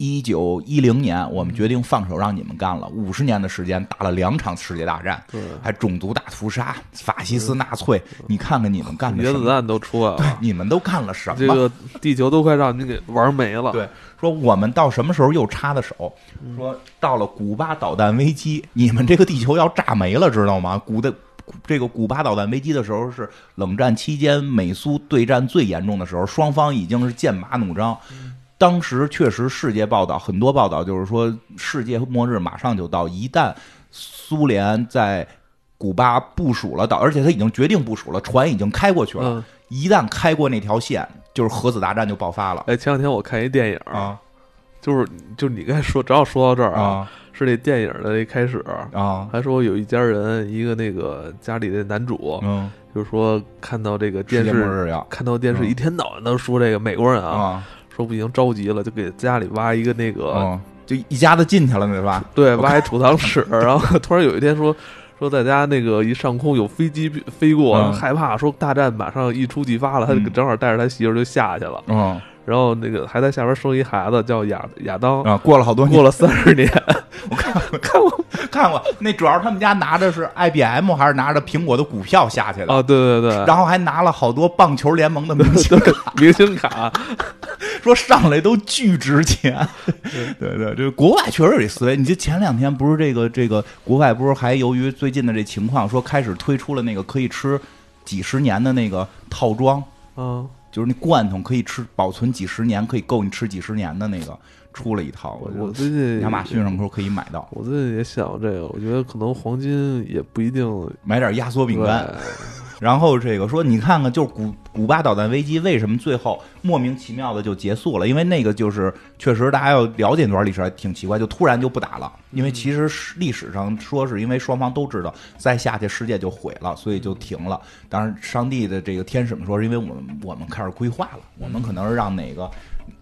一九一零年，我们决定放手让你们干了。五十年的时间，打了两场世界大战，还种族大屠杀，法西斯纳粹。你看看你们干的，原子弹都出来了，你们都干了什么？这个地球都快让你给玩没了。对，说我们到什么时候又插的手？说到了古巴导弹危机，你们这个地球要炸没了，知道吗？古的这个古巴导弹危机的时候是冷战期间美苏对战最严重的时候，双方已经是剑拔弩张。当时确实，世界报道很多报道就是说，世界末日马上就到。一旦苏联在古巴部署了岛，而且他已经决定部署了，船已经开过去了。一旦开过那条线，就是核子大战就爆发了。哎，前两天我看一电影啊，就是就是你刚才说，只要说到这儿啊，是那电影的一开始啊，还说有一家人，一个那个家里的男主，嗯，就是说看到这个电视，看到电视一天到晚都说这个美国人啊。说不行，着急了，就给家里挖一个那个，就一家子进去了，对吧？对，挖一储藏室。然后突然有一天说，说在家那个一上空有飞机飞过，害怕，说大战马上一触即发了，他就正好带着他媳妇就下去了。嗯。然后那个还在下边生一孩子，叫亚亚当啊。过了好多年，过了三十年，我看看过看过。那主要他们家拿的是 IBM 还是拿着苹果的股票下去的啊？对对对。然后还拿了好多棒球联盟的明星卡，明星卡。说上来都巨值钱。对对，这国外确实有这思维。你就前两天不是这个这个国外不是还由于最近的这情况，说开始推出了那个可以吃几十年的那个套装，嗯，就是那罐头可以吃保存几十年，可以够你吃几十年的那个。出了一套，我我最近亚马逊上说可以买到。我最近也想这个，我觉得可能黄金也不一定买点压缩饼干。然后这个说，你看看，就是古古巴导弹危机为什么最后莫名其妙的就结束了？因为那个就是确实大家要了解那段历史还挺奇怪，就突然就不打了。因为其实历史上说是因为双方都知道再下去世界就毁了，所以就停了。当然，上帝的这个天使们说是因为我们我们开始规划了，我们可能是让哪个。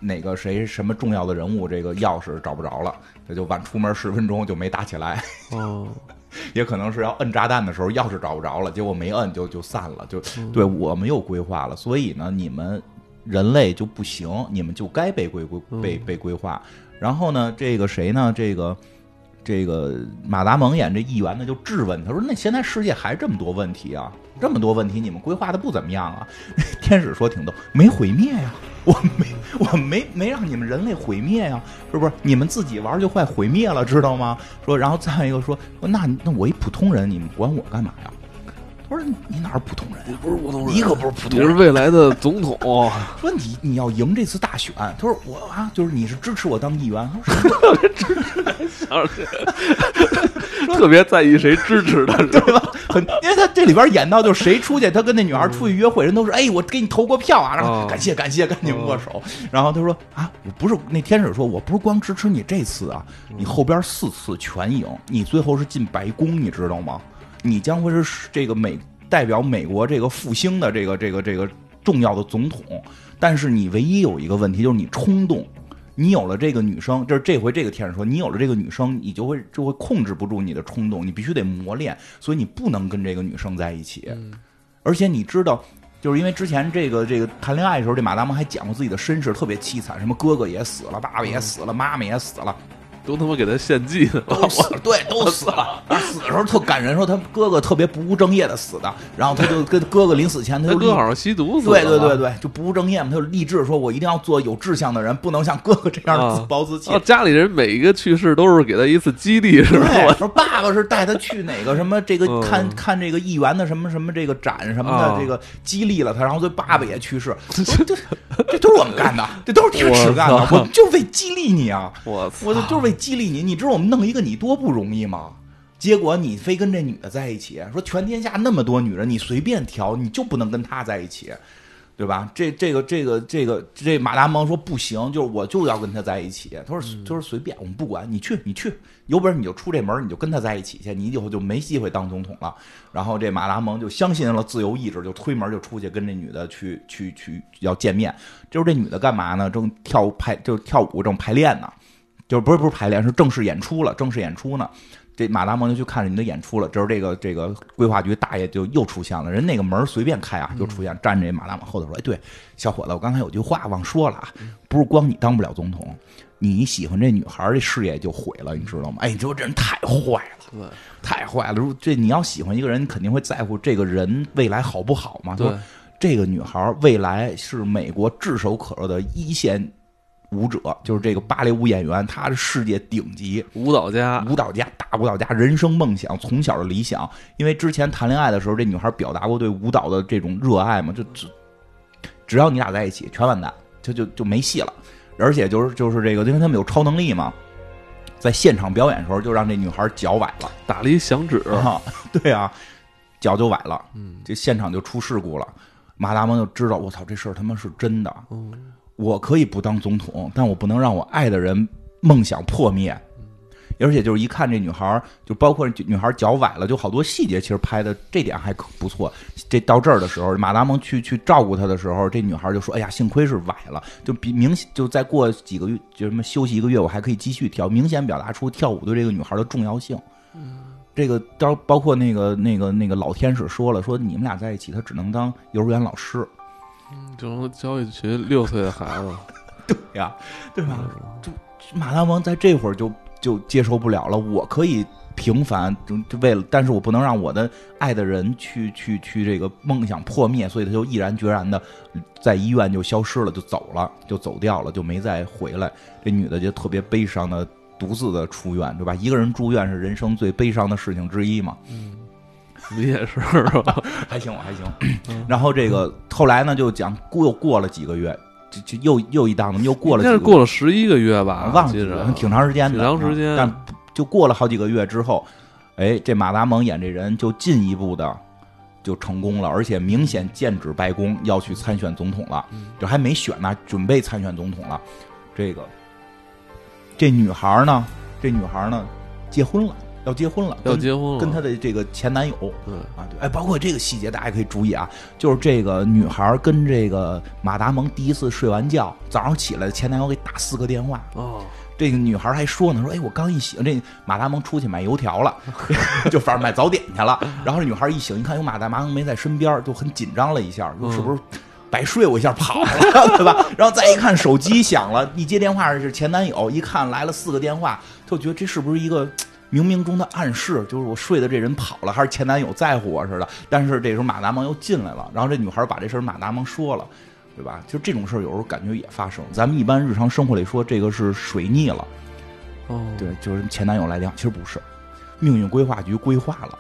哪个谁什么重要的人物，这个钥匙找不着了，他就晚出门十分钟就没打起来。哦，也可能是要摁炸弹的时候钥匙找不着了，结果没摁就就散了，就对我没有规划了，所以呢，你们人类就不行，你们就该被规规被被规划。然后呢，这个谁呢？这个。这个马达蒙演这议员呢，就质问他说：“那现在世界还这么多问题啊，这么多问题，你们规划的不怎么样啊？” 天使说：“挺逗，没毁灭呀，我没，我没没让你们人类毁灭呀，是不是？你们自己玩就快毁灭了，知道吗？”说，然后再一个说：“那那我一普通人，你们管我干嘛呀？”他说：“你哪是普通人？你不是普通人，你可不是普通人，你是未来的总统。说你你要赢这次大选。他说我啊，就是你是支持我当议员。他说 特别支持，特别在意谁支持他，对吧？很，因为他这里边演到就是谁出去，他跟那女孩出去约会，人都是哎，我给你投过票啊，然后感谢感谢，赶紧握手。然后他说啊，我不是那天使说，我不是光支持你这次啊，你后边四次全赢，你最后是进白宫，你知道吗？”你将会是这个美代表美国这个复兴的这个这个这个重要的总统，但是你唯一有一个问题就是你冲动，你有了这个女生，就是这回这个天使说，你有了这个女生，你就会就会控制不住你的冲动，你必须得磨练，所以你不能跟这个女生在一起。而且你知道，就是因为之前这个这个谈恋爱的时候，这马达蒙还讲过自己的身世特别凄惨，什么哥哥也死了，爸爸也死了，妈妈也死了。都他妈给他献祭了，都死了，对，都死了。死的时候特感人，说他哥哥特别不务正业的死的，然后他就 跟哥哥临死前，他就哥好像吸毒死对对对对，就不务正业嘛，他就立志说，我一定要做有志向的人，不能像哥哥这样自暴自弃。家里人每一个去世都是给他一次激励，是吧？说爸爸是带他去哪个什么这个看看这个议员的什么什么这个展什么的，这个激励了他，然后这爸爸也去世，这这都是我们干的，这都是天使干的，我们就为激励你啊！我我就是为激励你，你知道我们弄一个你多不容易吗？结果你非跟这女的在一起，说全天下那么多女人，你随便挑，你就不能跟她在一起，对吧？这这个这个这个这马达蒙说不行，就是我就要跟她在一起。他说他说随便，我们不管你去你去，有本事你就出这门，你就跟她在一起去，你以后就没机会当总统了。然后这马达蒙就相信了自由意志，就推门就出去跟这女的去去去要见面。就是这女的干嘛呢？正跳排就跳舞正排练呢。就不是不是排练，是正式演出了。正式演出呢，这马达蒙就去看着你的演出了。这时候，这个这个规划局大爷就又出现了。人那个门随便开啊，就出现站着马达蒙后头说：“哎，对，小伙子，我刚才有句话忘说了啊，不是光你当不了总统，你喜欢这女孩，这事业就毁了，你知道吗？哎，你说这人太坏了，太坏了。如这你要喜欢一个人，你肯定会在乎这个人未来好不好嘛？对，这个女孩未来是美国炙手可热的一线。”舞者就是这个芭蕾舞演员，他是世界顶级舞蹈家，舞蹈家，大舞蹈家，人生梦想，从小的理想。因为之前谈恋爱的时候，这女孩表达过对舞蹈的这种热爱嘛，就只只要你俩在一起，全完蛋，就就就没戏了。而且就是就是这个，因为他们有超能力嘛，在现场表演的时候，就让这女孩脚崴了，打了一响指，对啊，脚就崴了，嗯，这现场就出事故了。马达蒙就知道，我操，这事儿他妈是真的，嗯。我可以不当总统，但我不能让我爱的人梦想破灭。而且就是一看这女孩，就包括女孩脚崴了，就好多细节，其实拍的这点还可不错。这到这儿的时候，马达蒙去去照顾她的时候，这女孩就说：“哎呀，幸亏是崴了，就比明显就再过几个月，就什么休息一个月，我还可以继续跳。”明显表达出跳舞对这个女孩的重要性。这个到包括那个那个那个老天使说了，说你们俩在一起，他只能当幼儿园老师。嗯，就能教一群六岁的孩子，对呀，对吧？就马大王在这会儿就就接受不了了。我可以平凡，就就为了，但是我不能让我的爱的人去去去这个梦想破灭，所以他就毅然决然的在医院就消失了，就走了，就走掉了，就没再回来。这女的就特别悲伤的独自的出院，对吧？一个人住院是人生最悲伤的事情之一嘛。嗯，你也是是吧？还行，我还行。然后这个后来呢，就讲过又过了几个月。就就又又一档子，又过了，应该是过了十一个月吧，忘记了，挺长时间的，挺长时间。但就过了好几个月之后，哎，这马达蒙演这人就进一步的就成功了，而且明显剑指白宫要去参选总统了，就还没选呢，准备参选总统了。这个这女孩呢，这女孩呢，结婚了。要结婚了，要结婚了，跟她的这个前男友，对啊，对，哎，包括这个细节，大家可以注意啊，就是这个女孩跟这个马达蒙第一次睡完觉，早上起来，前男友给打四个电话，哦，这个女孩还说呢，说，哎，我刚一醒，这马达蒙出去买油条了，就反正买早点去了，然后这女孩一醒，一看有马达蒙没在身边，就很紧张了一下，说是不是白睡我一下跑了，对吧？然后再一看手机响了，一接电话是前男友，一看来了四个电话，就觉得这是不是一个？冥冥中的暗示就是我睡的这人跑了，还是前男友在乎我似的。但是这时候马达蒙又进来了，然后这女孩把这事儿马达蒙说了，对吧？就这种事儿有时候感觉也发生。咱们一般日常生活里说这个是水逆了，哦，对，就是前男友来电，其实不是，命运规划局规划了。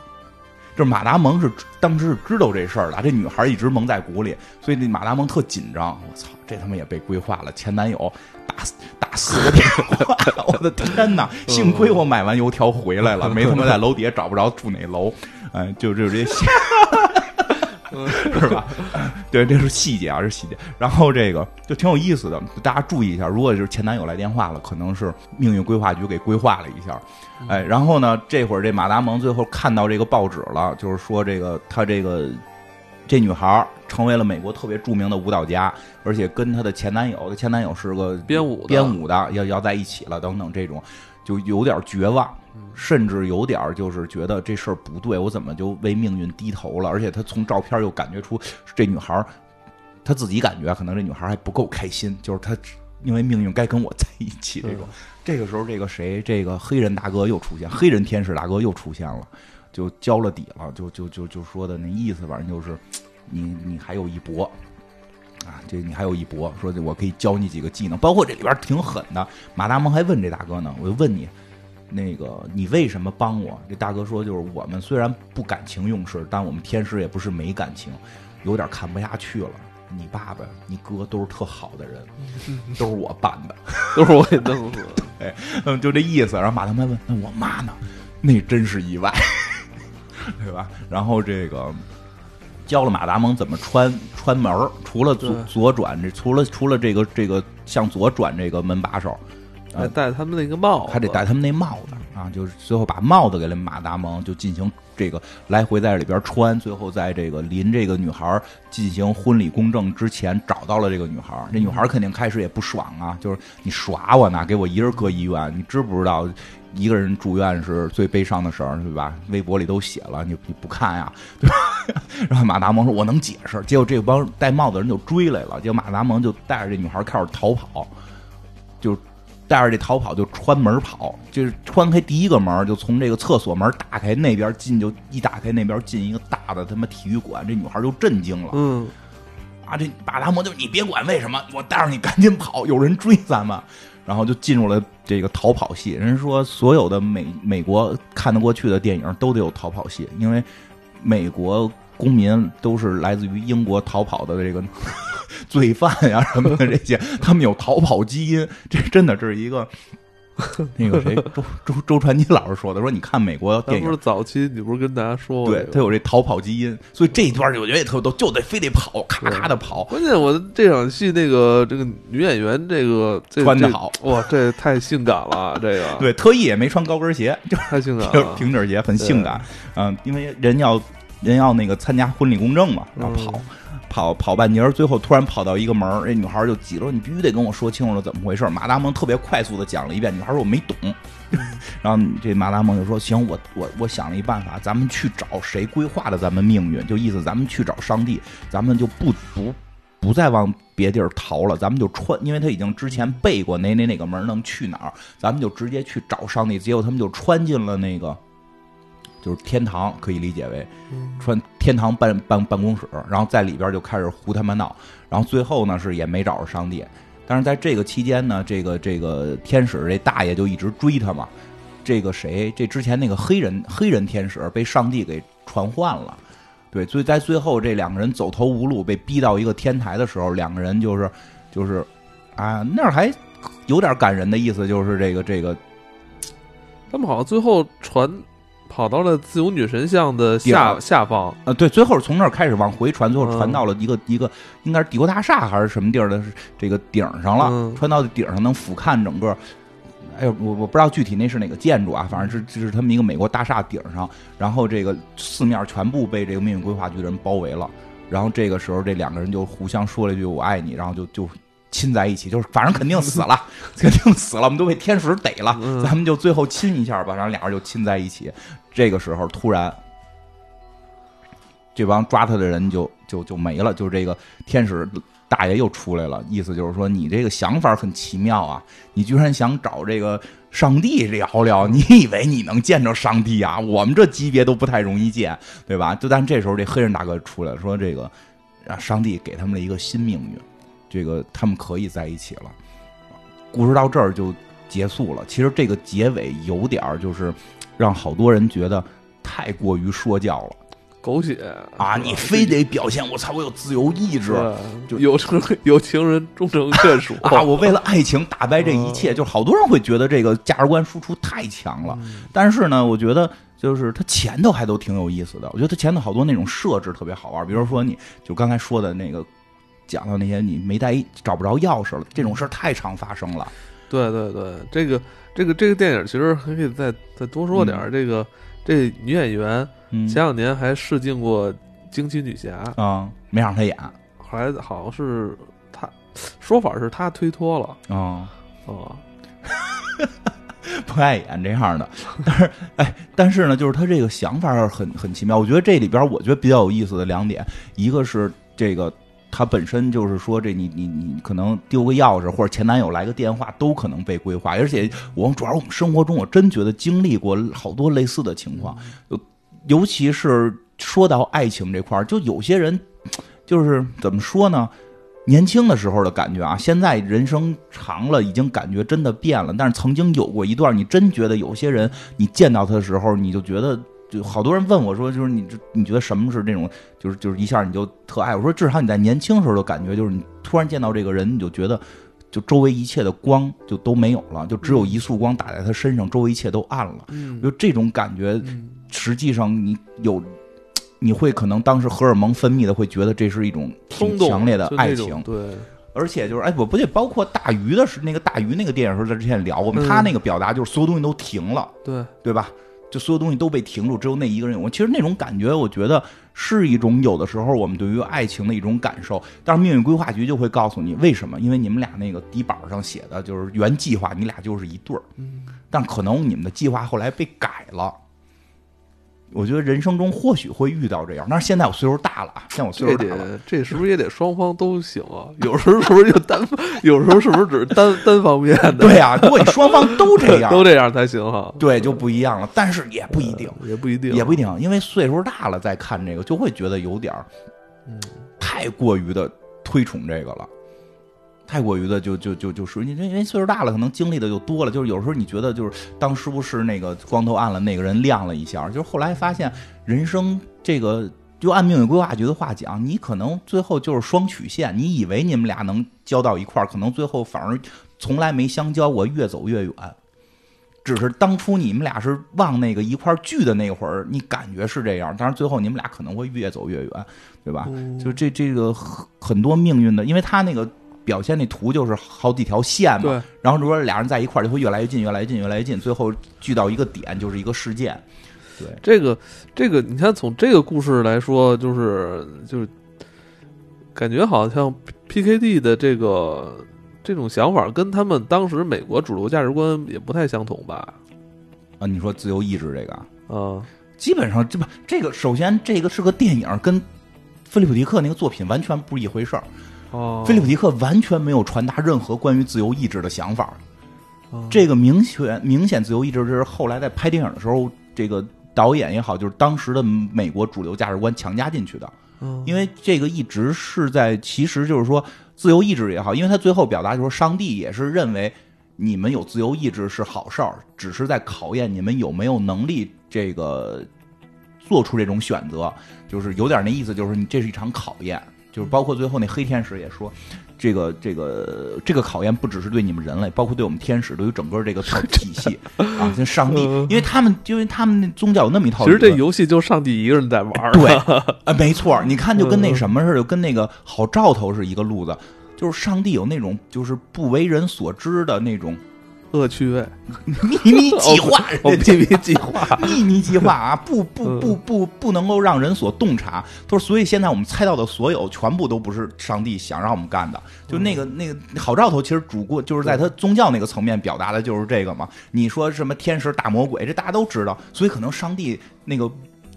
就是马达蒙是当时是知道这事儿的，这女孩一直蒙在鼓里，所以那马达蒙特紧张。我操，这他妈也被规划了，前男友。打打四个电话，我的天哪！幸亏我买完油条回来了，没他妈在楼底下找不着住哪楼，哎，就就这些，是吧？对，这是细节啊，是细节。然后这个就挺有意思的，大家注意一下，如果就是前男友来电话了，可能是命运规划局给规划了一下，哎，然后呢，这会儿这马达蒙最后看到这个报纸了，就是说这个他这个。这女孩成为了美国特别著名的舞蹈家，而且跟她的前男友，她前男友是个编舞编舞的，要要在一起了，等等，这种就有点绝望，甚至有点就是觉得这事儿不对，我怎么就为命运低头了？而且他从照片又感觉出这女孩，他自己感觉可能这女孩还不够开心，就是他因为命运该跟我在一起这种。这个时候，这个谁，这个黑人大哥又出现，黑人天使大哥又出现了。就交了底了，就就就就说的那意思，反正就是，你你还有一搏，啊，这你还有一搏，说我可以教你几个技能，包括这里边挺狠的。马达蒙还问这大哥呢，我就问你，那个你为什么帮我？这大哥说，就是我们虽然不感情用事，但我们天使也不是没感情，有点看不下去了。你爸爸、你哥都是特好的人，都是我办的，都是我给弄死。对，嗯，就这意思。然后马达蒙问，那我妈呢？那真是意外。对吧？然后这个教了马达蒙怎么穿穿门除了左左转，这除了除了这个这个向左转这个门把手，还戴他们那个帽，还得戴他们那帽子啊！就是最后把帽子给了马达蒙，就进行这个来回在里边穿。最后在这个临这个女孩进行婚礼公证之前，找到了这个女孩。这女孩肯定开始也不爽啊，就是你耍我呢，给我一人搁医院，你知不知道？一个人住院是最悲伤的事儿，对吧？微博里都写了，你你不看呀？对吧？然后马达蒙说：“我能解释。”结果这帮戴帽子人就追来了，结果马达蒙就带着这女孩开始逃跑，就带着这逃跑就穿门跑，就是穿开第一个门，就从这个厕所门打开，那边进就一打开那边进一个大的他妈体育馆，这女孩就震惊了。嗯，啊，这巴达摩就你别管为什么，我带着你赶紧跑，有人追咱们。然后就进入了这个逃跑戏。人说，所有的美美国看得过去的电影都得有逃跑戏，因为美国公民都是来自于英国逃跑的这个 罪犯呀 什么的这些，他们有逃跑基因。这真的这是一个。那个谁，周周周传金老师说的，说你看美国电影，不是早期你不是跟大家说过，对他有这逃跑基因，所以这一段我觉得也特逗，就得非得跑，咔咔的跑。关键我这场戏那个这个女演员这个穿的好哇，这太性感了，这个对，特意也没穿高跟鞋，就太性感，就是平底鞋，很性感。嗯，因为人要人要那个参加婚礼公证嘛，然后跑。跑跑半截儿，最后突然跑到一个门儿，这女孩就急了，你必须得跟我说清楚了怎么回事。马达蒙特别快速的讲了一遍，女孩说我没懂。然后这马达蒙就说行，我我我想了一办法，咱们去找谁规划的咱们命运，就意思咱们去找上帝，咱们就不不不再往别地儿逃了，咱们就穿，因为他已经之前背过哪哪哪个门能去哪儿，咱们就直接去找上帝。结果他们就穿进了那个，就是天堂，可以理解为穿天堂办办办公室，然后在里边就开始胡他妈闹，然后最后呢是也没找着上帝。但是在这个期间呢，这个这个天使这大爷就一直追他嘛。这个谁？这之前那个黑人黑人天使被上帝给传唤了。对，所以在最后这两个人走投无路，被逼到一个天台的时候，两个人就是就是啊，那儿还有点感人的意思，就是这个这个，他们好像最后传跑到了自由女神像的下下方。呃，对，最后从那儿开始往回传，最后传到了一个一个应该是帝国大厦还是什么地儿的这个顶上了，传到顶上能俯瞰整个。哎呦，我我不知道具体那是哪个建筑啊，反正是这是他们一个美国大厦顶上，然后这个四面全部被这个命运规划局的人包围了，然后这个时候这两个人就互相说了一句我爱你，然后就就亲在一起，就是反正肯定死了，肯定死了，我们都被天使逮了，咱们就最后亲一下吧，然后俩人就亲在一起。这个时候突然，这帮抓他的人就就就没了，就是这个天使。大爷又出来了，意思就是说你这个想法很奇妙啊！你居然想找这个上帝聊聊？你以为你能见着上帝啊？我们这级别都不太容易见，对吧？就但这时候这黑人大哥出来了，说这个让上帝给他们了一个新命运，这个他们可以在一起了。故事到这儿就结束了。其实这个结尾有点儿就是让好多人觉得太过于说教了。狗血啊！你非得表现我操，我有自由意志，就有情 有情人终成眷属 啊！我为了爱情打败这一切，就好多人会觉得这个价值观输出太强了。但是呢，我觉得就是它前头还都挺有意思的。我觉得它前头好多那种设置特别好玩，比如说你就刚才说的那个讲到那些你没带找不着钥匙了这种事儿太常发生了。对对对，这个这个这个电影其实还可以再再多说点这个这女演员。前两年还试镜过惊奇女侠啊，没让她演，后来好像是她说法是她推脱了啊啊，不爱演这样的。但是哎，但是呢，就是她这个想法很很奇妙。我觉得这里边我觉得比较有意思的两点，一个是这个他本身就是说这你你你可能丢个钥匙或者前男友来个电话都可能被规划，而且我主要我们生活中我真觉得经历过好多类似的情况。尤其是说到爱情这块儿，就有些人，就是怎么说呢？年轻的时候的感觉啊，现在人生长了，已经感觉真的变了。但是曾经有过一段，你真觉得有些人，你见到他的时候，你就觉得，就好多人问我说，就是你这，你觉得什么是这种，就是就是一下你就特爱？我说至少你在年轻时候的感觉，就是你突然见到这个人，你就觉得，就周围一切的光就都没有了，就只有一束光打在他身上，周围一切都暗了。就这种感觉。实际上，你有，你会可能当时荷尔蒙分泌的，会觉得这是一种挺强烈的爱情。对，而且就是，哎，我不对包括大鱼的是那个大鱼那个电影时候，在之前聊过，他那个表达就是所有东西都停了，对对吧？就所有东西都被停住，只有那一个人有。其实那种感觉，我觉得是一种有的时候我们对于爱情的一种感受。但是命运规划局就会告诉你为什么？因为你们俩那个底板上写的就是原计划，你俩就是一对儿。嗯，但可能你们的计划后来被改了。我觉得人生中或许会遇到这样，但是现在我岁数大了啊，现在我岁数大了，这是不是也得双方都行啊？有时候是不是就单，有时候是不是只是单单方面的？对呀，如果你双方都这样，都这样才行哈。对，就不一样了，但是也不一定，也不一定，也不一定，因为岁数大了再看这个，就会觉得有点儿，嗯，太过于的推崇这个了。太过于的就就就就属于因为因为岁数大了，可能经历的就多了。就是有时候你觉得就是当时不是那个光头暗了，那个人亮了一下。就是后来发现人生这个，就按命运规划局的话讲，你可能最后就是双曲线。你以为你们俩能交到一块儿，可能最后反而从来没相交过，越走越远。只是当初你们俩是往那个一块聚的那会儿，你感觉是这样，但是最后你们俩可能会越走越远，对吧？就这这个很多命运的，因为他那个。表现那图就是好几条线嘛，然后如果俩人在一块儿，就会越来越近，越来越近，越来越近，最后聚到一个点，就是一个事件。对，这个这个，你看从这个故事来说，就是就是感觉好像 P K D 的这个这种想法跟他们当时美国主流价值观也不太相同吧？啊，你说自由意志这个啊，基本上这不这个，首先这个是个电影，跟菲利普迪克那个作品完全不是一回事儿。哦，菲利普迪克完全没有传达任何关于自由意志的想法。这个明显明显自由意志，这是后来在拍电影的时候，这个导演也好，就是当时的美国主流价值观强加进去的。因为这个一直是在，其实就是说自由意志也好，因为他最后表达就是上帝也是认为你们有自由意志是好事儿，只是在考验你们有没有能力这个做出这种选择，就是有点那意思，就是你这是一场考验。就是包括最后那黑天使也说，这个这个这个考验不只是对你们人类，包括对我们天使，对于整个这个体系 啊，像上帝，因为他们因为他们那宗教有那么一套。其实这游戏就上帝一个人在玩。对，啊，没错，你看就跟那什么似的，跟那个好兆头是一个路子，就是上帝有那种就是不为人所知的那种。恶趣味，秘密计划，秘密计划，秘密计划啊！不不不不不能够让人所洞察。他说，所以现在我们猜到的所有，全部都不是上帝想让我们干的。就那个那个好兆头，其实主过就是在他宗教那个层面表达的就是这个嘛。你说什么天使打魔鬼，这大家都知道。所以可能上帝那个。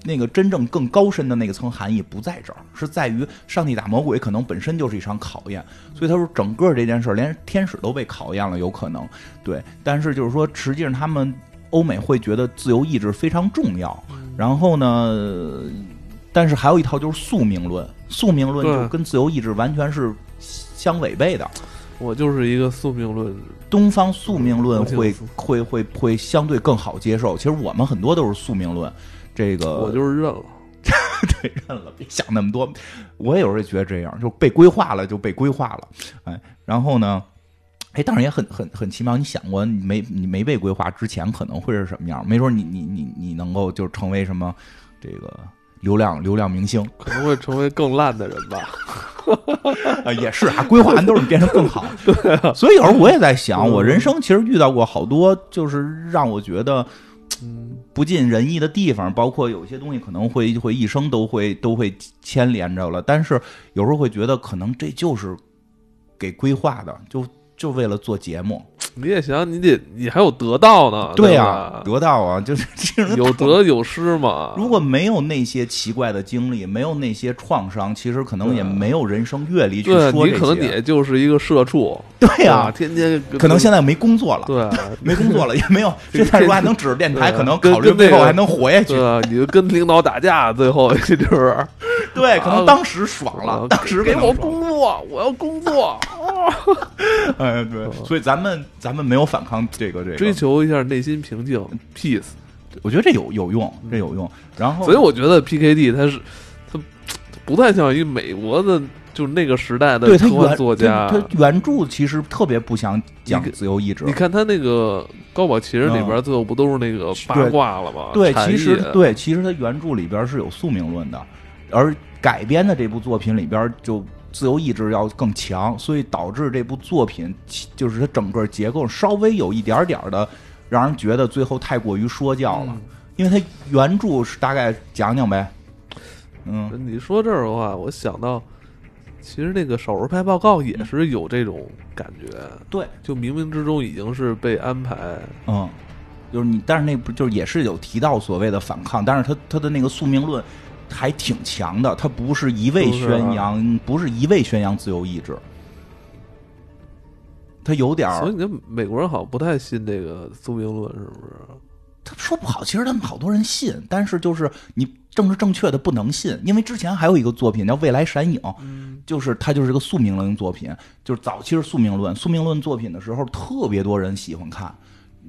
那个真正更高深的那个层含义不在这儿，是在于上帝打魔鬼可能本身就是一场考验，所以他说整个这件事连天使都被考验了，有可能对。但是就是说，实际上他们欧美会觉得自由意志非常重要，然后呢，但是还有一套就是宿命论，宿命论就跟自由意志完全是相违背的。我就是一个宿命论，东方宿命论会会会会相对更好接受。其实我们很多都是宿命论。这个我就是认了，对，认了，别想那么多。我也有时候觉得这样，就被规划了，就被规划了。哎，然后呢，哎，当然也很很很奇妙。你想过，你没你没被规划之前可能会是什么样？没准你你你你能够就成为什么这个流量流量明星，可能会成为更烂的人吧。啊，也是啊，规划完都是变成更好。对，所以有时候我也在想，我人生其实遇到过好多，就是让我觉得。嗯，不尽人意的地方，包括有些东西可能会会一生都会都会牵连着了。但是有时候会觉得，可能这就是给规划的，就就为了做节目。你也想，你得你还有得到呢，对呀，得到啊，就是 有得有失嘛。如果没有那些奇怪的经历，没有那些创伤，其实可能也没有人生阅历去说这些。你可能也就是一个社畜，对呀，天天可能现在没工作了，对，没工作了，也没有。现在如果还能指着电台，可能考虑最后还能活下去。你就跟领导打架，最后 就是，对，可能当时爽了，当时给我工作，我要工作。哎，对，所以咱们。咱们没有反抗这个这个，追求一下内心平静，peace。我觉得这有有用，这有用。然后，所以我觉得 P K D 他是他不太像一个美国的，就是那个时代的科幻作家。他原著其实特别不想讲自由意志。你看他那个《高宝奇人》里边，最后不都是那个八卦了吗？对，其实对，其实他原著里边是有宿命论的，而改编的这部作品里边就。自由意志要更强，所以导致这部作品就是它整个结构稍微有一点点的让人觉得最后太过于说教了，因为它原著是大概讲讲呗。嗯，你说这儿的话，我想到其实那个少数派报告也是有这种感觉，对，就冥冥之中已经是被安排，嗯，就是你，但是那不就是也是有提到所谓的反抗，但是他他的那个宿命论。还挺强的，他不是一味宣扬，不是一味宣扬自由意志，他有点儿。所以，你美国人好像不太信这个宿命论，是不是？他说不好，其实他们好多人信，但是就是你政治正确的不能信，因为之前还有一个作品叫《未来闪影》，就是他就是个宿命论作品，就是早期是宿命论，宿命论作品的时候，特别多人喜欢看。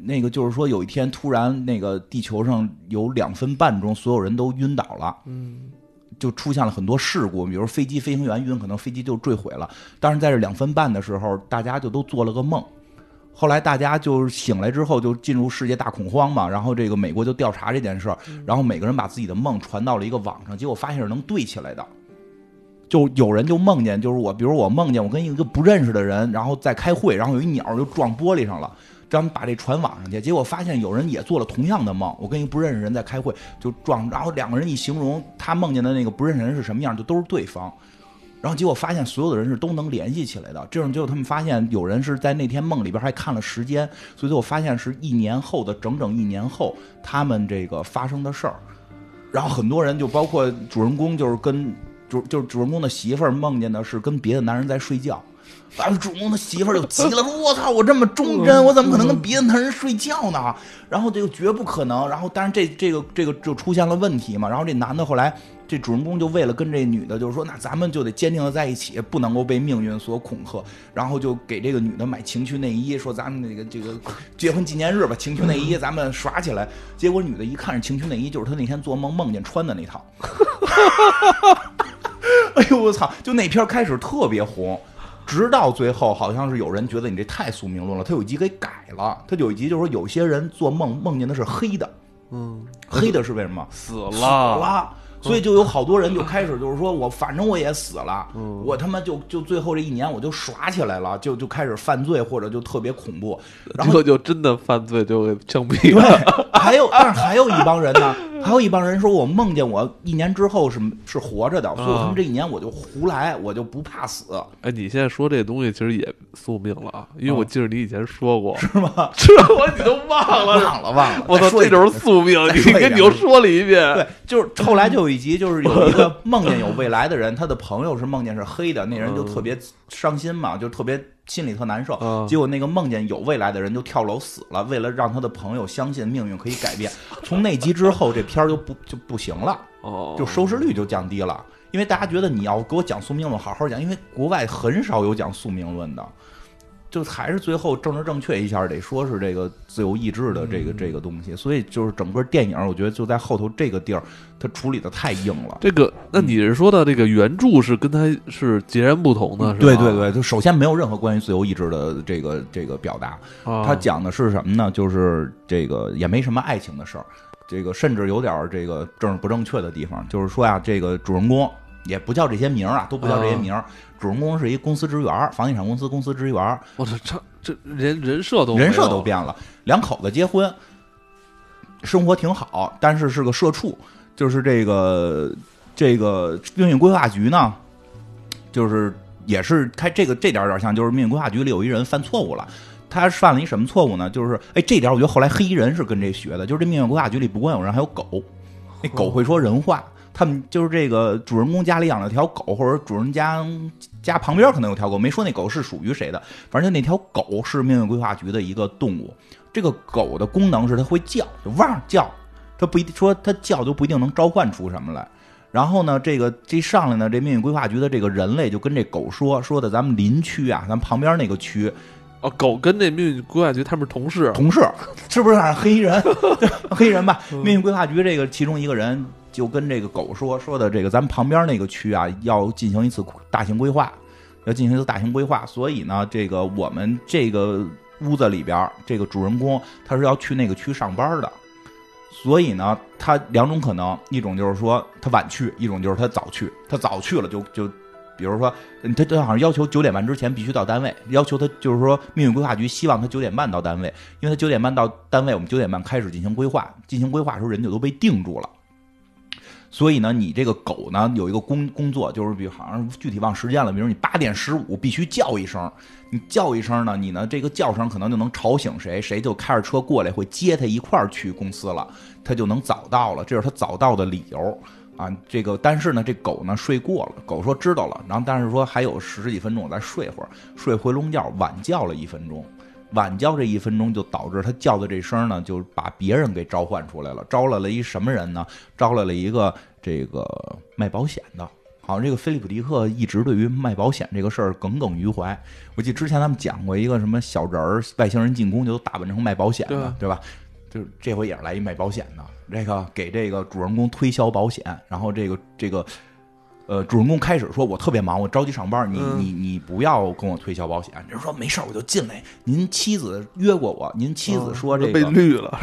那个就是说，有一天突然，那个地球上有两分半钟，所有人都晕倒了，嗯，就出现了很多事故，比如飞机飞行员晕，可能飞机就坠毁了。但是在这两分半的时候，大家就都做了个梦。后来大家就醒来之后，就进入世界大恐慌嘛。然后这个美国就调查这件事儿，然后每个人把自己的梦传到了一个网上，结果发现是能对起来的。就有人就梦见，就是我，比如我梦见我跟一个不认识的人，然后在开会，然后有一鸟就撞玻璃上了。咱们把这传网上去，结果发现有人也做了同样的梦。我跟一个不认识人在开会，就撞，然后两个人一形容他梦见的那个不认识人是什么样，就都是对方。然后结果发现所有的人是都能联系起来的。这种结果他们发现有人是在那天梦里边还看了时间，所以最后发现是一年后的整整一年后他们这个发生的事儿。然后很多人就包括主人公就是跟。主就是主人公的媳妇儿梦见的是跟别的男人在睡觉。啊！主人公的媳妇儿就急了，说：“我操，我这么忠贞，我怎么可能跟别的男人睡觉呢？”然后这个绝不可能。然后，但是这这个这个就出现了问题嘛。然后这男的后来，这主人公就为了跟这女的，就是说，那咱们就得坚定的在一起，不能够被命运所恐吓。然后就给这个女的买情趣内衣，说咱们那个这个结婚纪念日吧，情趣内衣咱们耍起来。结果女的一看是情趣内衣，就是她那天做梦梦见穿的那套。哎呦我操！就那片开始特别红。直到最后，好像是有人觉得你这太宿命论了，他有一集给改了。他有一集就是说，有些人做梦梦见的是黑的，嗯，黑的是为什么？死了，死了。所以就有好多人就开始就是说我反正我也死了，我他妈就就最后这一年我就耍起来了，就就开始犯罪或者就特别恐怖，然后就真的犯罪就给枪毙了。还有，但是还有一帮人呢。还有一帮人说，我梦见我一年之后是是活着的，所以他们这一年我就胡来，我就不怕死。哎，你现在说这东西其实也宿命了啊，因为我记得你以前说过，是吗？这我你都忘了，忘了忘了。我操，这就是宿命！你跟你又说了一遍。对，就是 后来就有一集，就是有一个梦见有未来的人，他的朋友是梦见是黑的，那人就特别伤心嘛，就特别。心里特难受，结果那个梦见有未来的人就跳楼死了。为了让他的朋友相信命运可以改变，从那集之后这片儿就不就不行了，就收视率就降低了。因为大家觉得你要给我讲宿命论，好好讲，因为国外很少有讲宿命论的。就还是最后政治正确一下，得说是这个自由意志的这个这个东西，所以就是整个电影，我觉得就在后头这个地儿，它处理的太硬了。这个，那你是说的这个原著是跟它是截然不同的？是吧？对对对，就首先没有任何关于自由意志的这个这个表达，它讲的是什么呢？就是这个也没什么爱情的事儿，这个甚至有点这个政治不正确的地方，就是说呀，这个主人公。也不叫这些名儿啊，都不叫这些名儿。主人公是一公司职员，房地产公司公司职员。我操，这这人人设都人设都变了。两口子结婚，生活挺好，但是是个社畜。就是这个这个命运规划局呢，就是也是开这个这点有点像，就是命运规划局里有一人犯错误了。他犯了一什么错误呢？就是哎，这点我觉得后来黑衣人是跟这学的，就是这命运规划局里不光有人，还有狗。那狗会说人话。他们就是这个主人公家里养了条狗，或者主人家家旁边可能有条狗，没说那狗是属于谁的。反正就那条狗是命运规划局的一个动物。这个狗的功能是它会叫，就汪叫。它不一定说它叫就不一定能召唤出什么来。然后呢，这个这上来呢，这命运规划局的这个人类就跟这狗说说的，咱们邻区啊，咱旁边那个区，哦，狗跟那命运规划局他们是同事，同事是不是？黑衣人，黑衣人吧？命运规划局这个其中一个人。就跟这个狗说说的，这个咱们旁边那个区啊，要进行一次大型规划，要进行一次大型规划，所以呢，这个我们这个屋子里边，这个主人公他是要去那个区上班的，所以呢，他两种可能，一种就是说他晚去，一种就是他早去。他早去了，就就比如说，他他好像要求九点半之前必须到单位，要求他就是说，命运规划局希望他九点半到单位，因为他九点半到单位，我们九点半开始进行规划，进行规划的时候人就都被定住了。所以呢，你这个狗呢有一个工工作，就是比好像具体忘时间了，比如你八点十五必须叫一声，你叫一声呢，你呢这个叫声可能就能吵醒谁，谁就开着车过来会接他一块儿去公司了，他就能早到了，这是他早到的理由啊。这个但是呢，这狗呢睡过了，狗说知道了，然后但是说还有十几分钟我再睡会儿，睡回笼觉，晚叫了一分钟。晚叫这一分钟，就导致他叫的这声呢，就把别人给召唤出来了。招来了一什么人呢？招来了一个这个卖保险的。好像这个菲利普迪克一直对于卖保险这个事儿耿耿于怀。我记得之前他们讲过一个什么小人儿，外星人进攻就都打扮成卖保险的，对吧？就是这回也是来一卖保险的，这个给这个主人公推销保险，然后这个这个。呃，主人公开始说：“我特别忙，我着急上班，你你你不要跟我推销保险。”人说：“没事我就进来。您妻子约过我，您妻子说这个被绿了，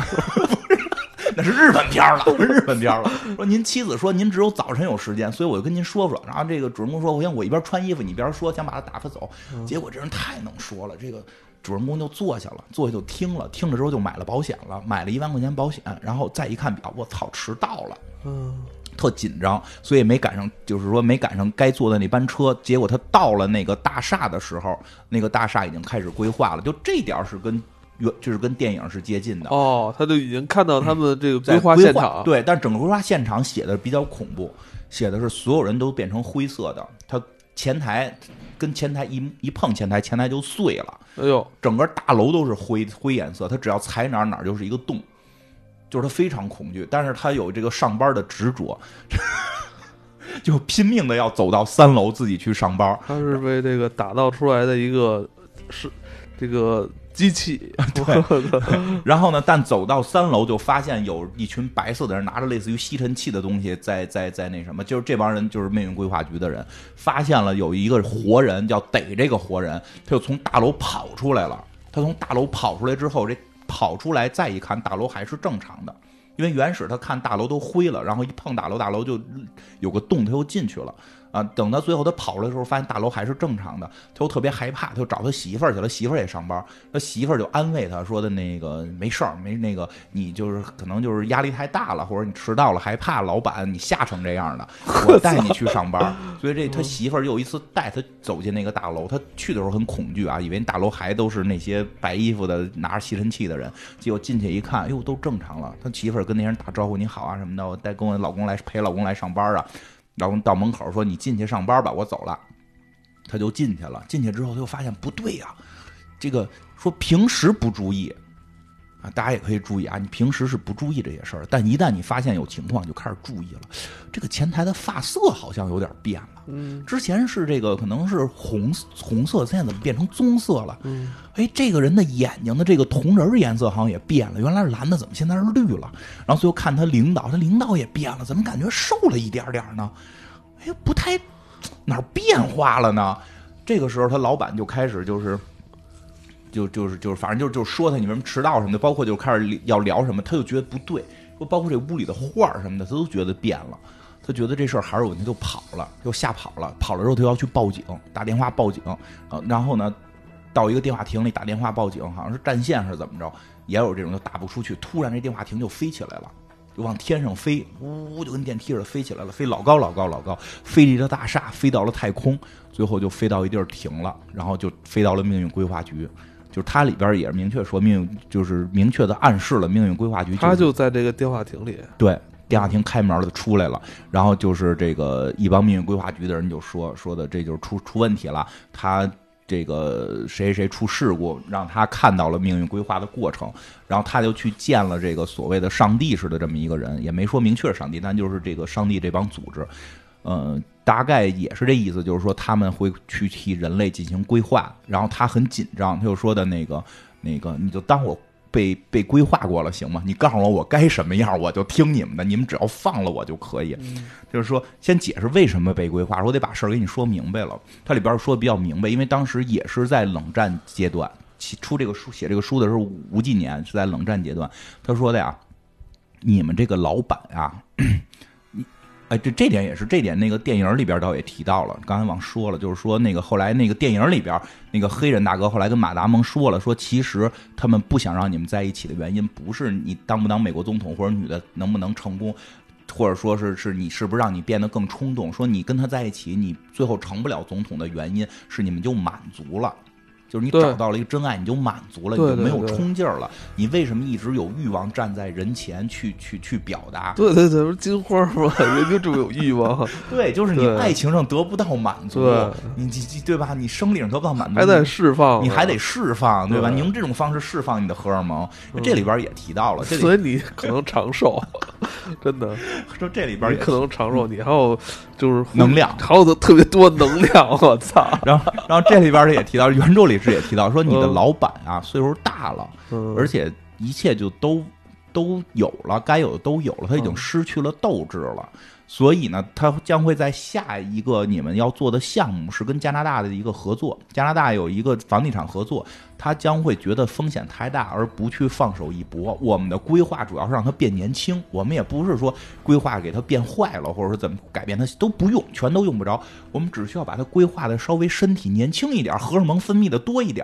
那是日本片了，日本片了。说您妻子说您只有早晨有时间，所以我就跟您说说。然后这个主人公说：我想我一边穿衣服，你一边说，想把他打发走。结果这人太能说了，这个主人公就坐下了，坐下就听了，听了之后就买了保险了，买了一万块钱保险，然后再一看表，我操，迟到了。嗯。”特紧张，所以没赶上，就是说没赶上该坐的那班车。结果他到了那个大厦的时候，那个大厦已经开始规划了。就这点是跟原就是跟电影是接近的。哦，他就已经看到他们这个规划现场。对，但整个规划现场写的比较恐怖。写的是所有人都变成灰色的，他前台跟前台一一碰前台，前台就碎了。哎呦，整个大楼都是灰灰颜色，他只要踩哪儿哪儿就是一个洞，就是他非常恐惧，但是他有这个上班的执着。就拼命的要走到三楼自己去上班。他是被这个打造出来的一个是这个机器。对。然后呢，但走到三楼就发现有一群白色的人拿着类似于吸尘器的东西在在在那什么，就是这帮人就是命运规划局的人，发现了有一个活人要逮这个活人，他就从大楼跑出来了。他从大楼跑出来之后，这跑出来再一看，大楼还是正常的。因为原始他看大楼都灰了，然后一碰大楼，大楼就有个洞，他又进去了。啊，等到最后他跑出来的时候，发现大楼还是正常的，他又特别害怕，他就找他媳妇儿去了。媳妇儿也上班，他媳妇儿就安慰他说的那个没事儿，没那个你就是可能就是压力太大了，或者你迟到了，害怕老板你吓成这样的，我带你去上班。所以这他媳妇儿又一次带他走进那个大楼，他去的时候很恐惧啊，以为大楼还都是那些白衣服的拿着吸尘器的人，结果进去一看，哎呦都正常了。他媳妇儿跟那些人打招呼，你好啊什么的，我带跟我老公来陪老公来上班啊。然后到门口说：“你进去上班吧，我走了。”他就进去了。进去之后，他就发现不对呀。这个说平时不注意啊，大家也可以注意啊。你平时是不注意这些事儿，但一旦你发现有情况，就开始注意了。这个前台的发色好像有点变了。嗯，之前是这个可能是红红色，现在怎么变成棕色了？嗯，哎，这个人的眼睛的这个瞳仁颜色好像也变了，原来是蓝的，怎么现在是绿了？然后最后看他领导，他领导也变了，怎么感觉瘦了一点点呢？哎，不太哪儿变化了呢？这个时候他老板就开始就是，就就是就是反正就就是说他你为什么迟到什么的，包括就开始要聊什么，他就觉得不对，说包括这屋里的画什么的，他都觉得变了。他觉得这事儿还是有问题，就跑了，就吓跑了。跑了之后，他要去报警，打电话报警。呃，然后呢，到一个电话亭里打电话报警，好像是占线是怎么着，也有这种就打不出去。突然这电话亭就飞起来了，就往天上飞，呜呜就跟电梯似的飞起来了，飞老高老高老高，飞离了大厦，飞到了太空，最后就飞到一地儿停了，然后就飞到了命运规划局。就是它里边也是明确说命运，就是明确的暗示了命运规划局。他就在这个电话亭里。对。电话亭开门了，出来了，然后就是这个一帮命运规划局的人就说说的，这就是出出问题了。他这个谁谁出事故，让他看到了命运规划的过程，然后他就去见了这个所谓的上帝似的这么一个人，也没说明确上帝，但就是这个上帝这帮组织，嗯，大概也是这意思，就是说他们会去替人类进行规划，然后他很紧张，他就说的那个那个，你就当我。被被规划过了，行吗？你告诉我我该什么样，我就听你们的。你们只要放了我就可以。就是说，先解释为什么被规划，我得把事儿给你说明白了。它里边说的比较明白，因为当时也是在冷战阶段，出这个书写这个书的时候，五几年是在冷战阶段。他说的呀，你们这个老板啊。哎，这这点也是，这点那个电影里边倒也提到了。刚才忘说了，就是说那个后来那个电影里边那个黑人大哥后来跟马达蒙说了，说其实他们不想让你们在一起的原因，不是你当不当美国总统或者女的能不能成功，或者说是是你是不是让你变得更冲动，说你跟他在一起，你最后成不了总统的原因是你们就满足了。就是你找到了一个真爱，你就满足了，你就没有冲劲儿了。你为什么一直有欲望站在人前去去去表达？对 对对，金花嘛？人就这么有欲望。对，就是你爱情上得不到满足，你你对吧？你生理上得不到满足，还在释放，你还得释放，对吧？你用这种方式释放你的荷尔蒙，这里边也提到了，所以你可能长寿，真的。说这里边可能长寿，你还有就是能量，还有特别多能量，我操！然后然后这里边也提到原著里。是也提到说你的老板啊岁数大了，而且一切就都都有了，该有的都有了，他已经失去了斗志了。所以呢，他将会在下一个你们要做的项目是跟加拿大的一个合作，加拿大有一个房地产合作，他将会觉得风险太大而不去放手一搏。我们的规划主要是让他变年轻，我们也不是说规划给他变坏了，或者说怎么改变他都不用，全都用不着。我们只需要把他规划的稍微身体年轻一点，荷尔蒙分泌的多一点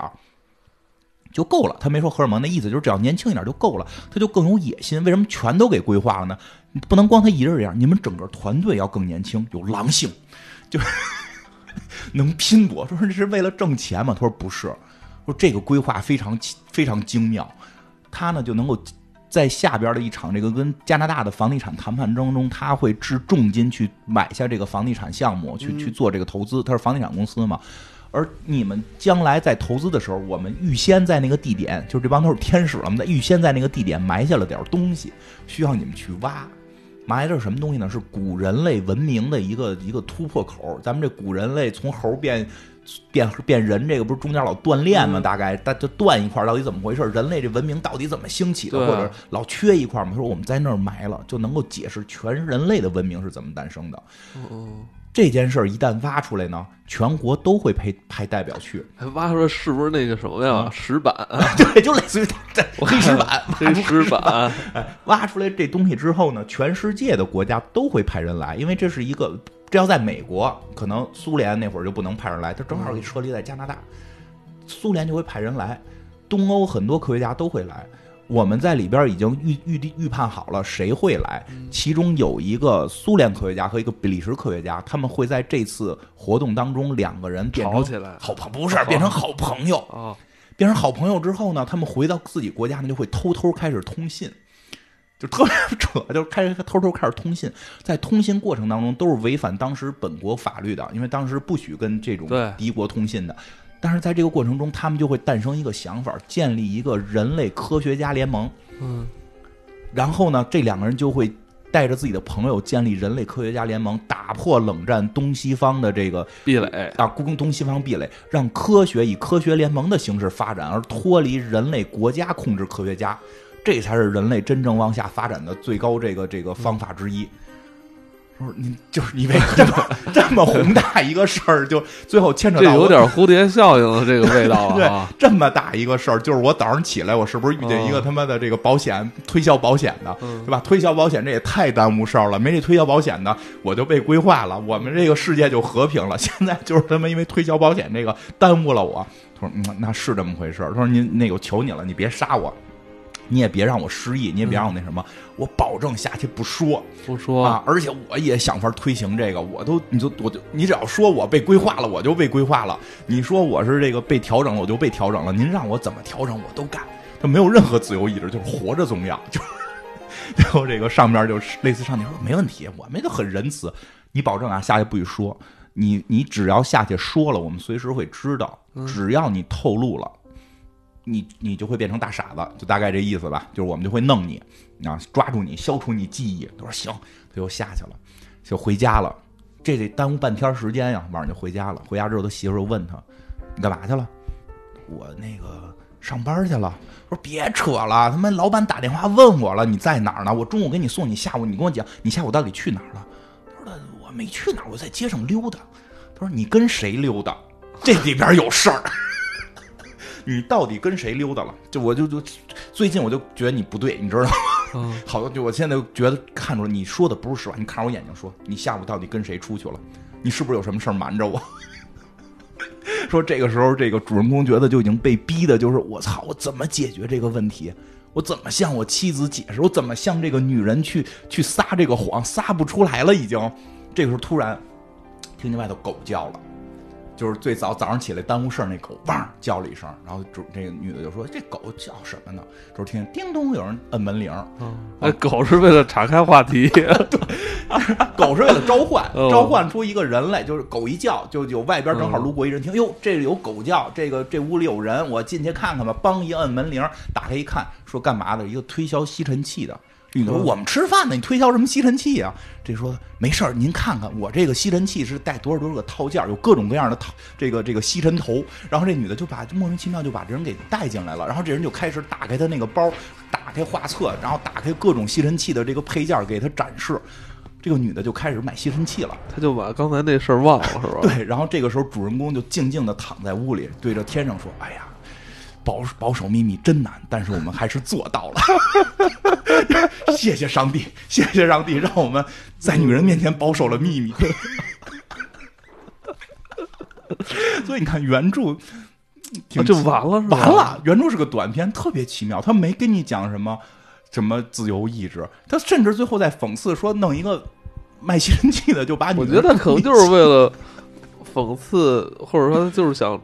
就够了。他没说荷尔蒙的意思，就是只要年轻一点就够了，他就更有野心。为什么全都给规划了呢？不能光他一人这样，你们整个团队要更年轻，有狼性，就是 能拼搏。说这是为了挣钱吗？他说不是，说这个规划非常非常精妙，他呢就能够在下边的一场这个跟加拿大的房地产谈判当中，他会掷重金去买下这个房地产项目，去去做这个投资。他是房地产公司嘛。而你们将来在投资的时候，我们预先在那个地点，就是这帮都是天使了，我们在预先在那个地点埋下了点东西，需要你们去挖。埋的是什么东西呢？是古人类文明的一个一个突破口。咱们这古人类从猴变变变人，这个不是中间老锻炼吗？大概，它就断一块，到底怎么回事？人类这文明到底怎么兴起的？或者老缺一块吗？说我们在那儿埋了，就能够解释全人类的文明是怎么诞生的。这件事儿一旦挖出来呢，全国都会派派代表去。挖出来是不是那个什么呀？石板？对，就类似于黑石板。黑石板。哎，挖出来这东西之后呢，全世界的国家都会派人来，因为这是一个，这要在美国，可能苏联那会儿就不能派人来，他正好给设立在加拿大，苏联就会派人来，东欧很多科学家都会来。我们在里边已经预预定预判好了谁会来，其中有一个苏联科学家和一个比利时科学家，他们会在这次活动当中两个人变成起来，好朋不是变成好朋友。啊，变成好朋友之后呢，他们回到自己国家呢就会偷偷开始通信，就特别扯，就开始偷偷开始通信，在通信过程当中都是违反当时本国法律的，因为当时不许跟这种敌国通信的。但是在这个过程中，他们就会诞生一个想法，建立一个人类科学家联盟。嗯，然后呢，这两个人就会带着自己的朋友建立人类科学家联盟，打破冷战东西方的这个壁垒啊，攻东西方壁垒，让科学以科学联盟的形式发展，而脱离人类国家控制科学家，这才是人类真正往下发展的最高这个这个方法之一。不是你，就是你为这么这么宏大一个事儿，就最后牵扯到这有点蝴蝶效应的这个味道啊！这么大一个事儿，就是我早上起来，我是不是遇见一个他妈的这个保险推销保险的，对吧？推销保险这也太耽误事儿了，没这推销保险的，我就被规划了，我们这个世界就和平了。现在就是他妈因为推销保险这个耽误了我。他说：“嗯，那是这么回事。”他说：“您那个求你了，你别杀我。”你也别让我失忆，你也别让我那什么，我保证下去不说，不说啊！而且我也想法推行这个，我都你就我就你只要说我被规划了，我就被规划了。你说我是这个被调整了，我就被调整了。您让我怎么调整，我都干。他没有任何自由意志，就是活着重要。就是 然后这个上边就是类似上帝说没问题，我们都很仁慈。你保证啊，下去不许说。你你只要下去说了，我们随时会知道。只要你透露了。你你就会变成大傻子，就大概这意思吧。就是我们就会弄你啊，抓住你，消除你记忆。他说行，他又下去了，就回家了。这得耽误半天时间呀，晚上就回家了。回家之后，他媳妇又问他：“你干嘛去了？”我那个上班去了。说别扯了，他妈老板打电话问我了，你在哪儿呢？我中午给你送你，下午你跟我讲，你下午到底去哪儿了？他说我没去哪儿，我在街上溜达。他说你跟谁溜达？这里边有事儿。你到底跟谁溜达了？就我就就最近我就觉得你不对，你知道吗？好多就我现在觉得看出来你说的不是实话。你看着我眼睛说，你下午到底跟谁出去了？你是不是有什么事儿瞒着我？说这个时候这个主人公觉得就已经被逼的，就是我操，我怎么解决这个问题？我怎么向我妻子解释？我怎么向这个女人去去撒这个谎？撒不出来了，已经。这个时候突然听见外头狗叫了。就是最早早上起来耽误事儿，那狗汪叫了一声，然后主这个女的就说：“这狗叫什么呢？”就是听叮咚有人摁门铃。哎，狗是为了岔开话题，对，狗是为了召唤，召唤出一个人来。就是狗一叫，就有外边正好路过一人，听哟，这里有狗叫，这个这屋里有人，我进去看看吧。梆一摁门铃，打开一看，说干嘛的？一个推销吸尘器的。女的说：“我们吃饭呢，你推销什么吸尘器啊？”这说：“没事儿，您看看我这个吸尘器是带多少多少个套件，有各种各样的套这个这个吸尘头。”然后这女的就把莫名其妙就把这人给带进来了。然后这人就开始打开他那个包，打开画册，然后打开各种吸尘器的这个配件给他展示。这个女的就开始买吸尘器了。他就把刚才那事儿忘了，是吧？对。然后这个时候主人公就静静的躺在屋里，对着天上说：“哎呀。”保保守秘密真难，但是我们还是做到了。谢谢上帝，谢谢上帝，让我们在女人面前保守了秘密。所以你看，原著就完了，完了。原著是个短片，特别奇妙。他没跟你讲什么什么自由意志，他甚至最后在讽刺说，弄一个卖吸尘器的就把你。我觉得他可能就是为了讽刺，或者说他就是想。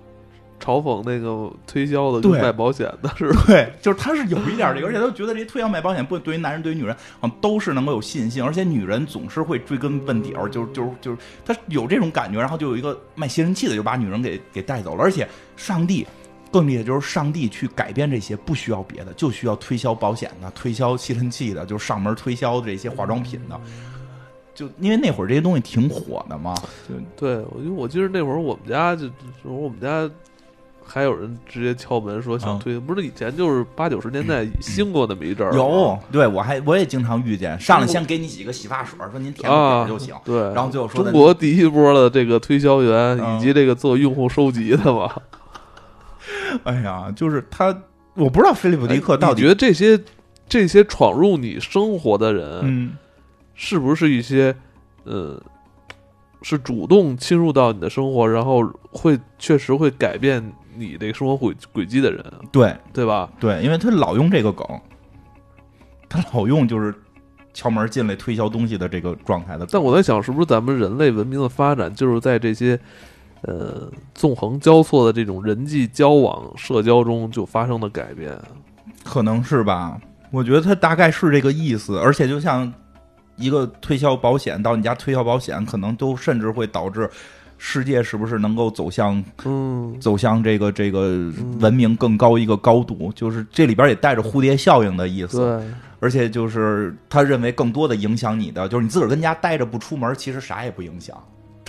嘲讽那个推销的、卖保险的是吧？对，就是他是有一点这个，而且他觉得这些推销卖保险，不对于男人对于女人，好像都是能够有吸引性，而且女人总是会追根问底儿，就是就是就是他有这种感觉，然后就有一个卖吸尘器的就把女人给给带走了，而且上帝更厉害，就是上帝去改变这些，不需要别的，就需要推销保险的、推销吸尘器的，就是上门推销这些化妆品的。就因为那会儿这些东西挺火的嘛，就对，我就我记得那会儿我们家就我们家还有人直接敲门说想推，不是以前就是八九十年代兴过那么一阵儿，有，对我还我也经常遇见，上来先给你几个洗发水，说您填个就行，对，然后最后说中国第一波的这个推销员以及这个做用户收集的嘛，哎呀，就是他，我不知道菲利普迪克到底觉得这些这些闯入你生活的人，嗯。是不是一些，呃，是主动侵入到你的生活，然后会确实会改变你这生活轨轨迹的人？对，对吧？对，因为他老用这个梗，他老用就是敲门进来推销东西的这个状态的。但我在想，是不是咱们人类文明的发展，就是在这些呃纵横交错的这种人际交往、社交中就发生的改变？可能是吧。我觉得他大概是这个意思，而且就像。一个推销保险到你家推销保险，可能都甚至会导致世界是不是能够走向嗯走向这个这个文明更高一个高度？就是这里边也带着蝴蝶效应的意思。对，而且就是他认为更多的影响你的，就是你自个儿跟家待着不出门，其实啥也不影响。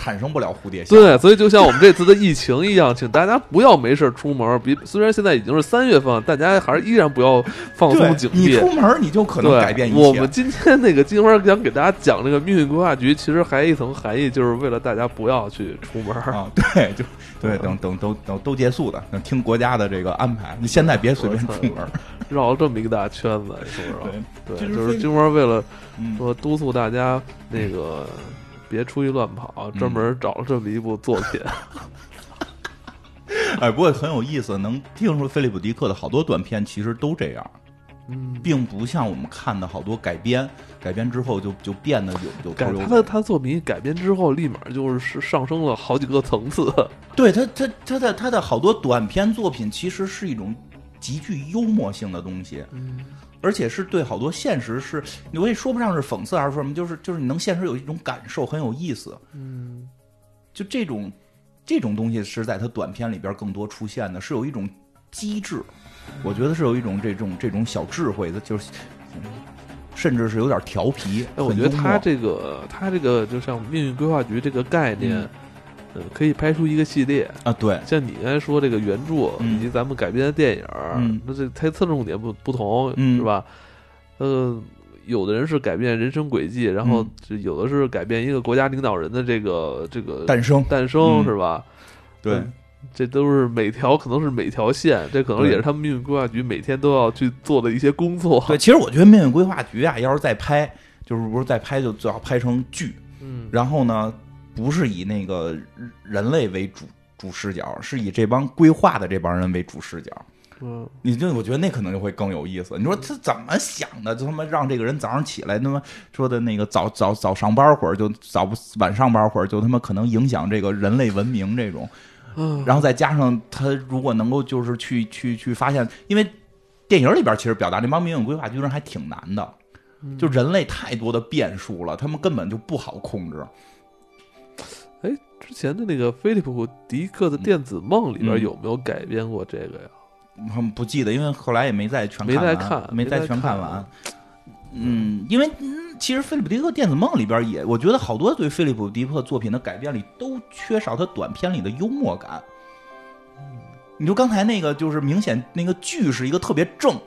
产生不了蝴蝶效应对，所以就像我们这次的疫情一样，请大家不要没事出门。比虽然现在已经是三月份，大家还是依然不要放松警惕。你出门你就可能改变一切。我们今天那个金花想给大家讲这个命运规划局，其实还一层含义，就是为了大家不要去出门啊。对，就对，等等都等都结束的，等听国家的这个安排。你现在别随便出门，绕了这么一个大圈子，是不是？对，就是金花为了说督促大家那个。别出去乱跑，专门找了这么一部作品。哎，不过很有意思，能听出菲利普迪克的好多短片其实都这样，嗯，并不像我们看的好多改编，改编之后就就变得有有。改他的他作品改编之后，立马就是上升了好几个层次。对他，他他的他的好多短片作品其实是一种极具幽默性的东西。嗯。而且是对好多现实是，我也说不上是讽刺还是说什么，就是就是你能现实有一种感受，很有意思。嗯，就这种这种东西是在他短片里边更多出现的，是有一种机智，我觉得是有一种这种这种小智慧的，就是甚至是有点调皮。哎，我觉得他这个他这个就像命运规划局这个概念。嗯，可以拍出一个系列。啊，对，像你刚才说这个原著以及咱们改编的电影，那这它侧重点不不同，是吧？呃，有的人是改变人生轨迹，然后有的是改变一个国家领导人的这个这个诞生。诞生，是吧？对，这都是每条可能是每条线，这可能也是他们命运规划局每天都要去做的一些工作。对，其实我觉得命运规划局啊，要是再拍，就是不是再拍，就最好拍成剧，嗯，然后呢？不是以那个人类为主主视角，是以这帮规划的这帮人为主视角。嗯，你就我觉得那可能就会更有意思。你说他怎么想的？就他妈让这个人早上起来，他妈说的那个早早早上班会儿，就早不晚上班会儿，就他妈可能影响这个人类文明这种。嗯，然后再加上他如果能够就是去去去发现，因为电影里边其实表达这帮民用规划居然还挺难的，就人类太多的变数了，他们根本就不好控制。哎，之前的那个菲利普·迪克的《电子梦》里边有没有改编过这个呀？嗯，不记得，因为后来也没再全没再看，没再全看完。嗯，因为其实菲利普·迪克《电子梦》里边也，我觉得好多对菲利普·迪克作品的改编里都缺少他短片里的幽默感。你就刚才那个，就是明显那个剧是一个特别正。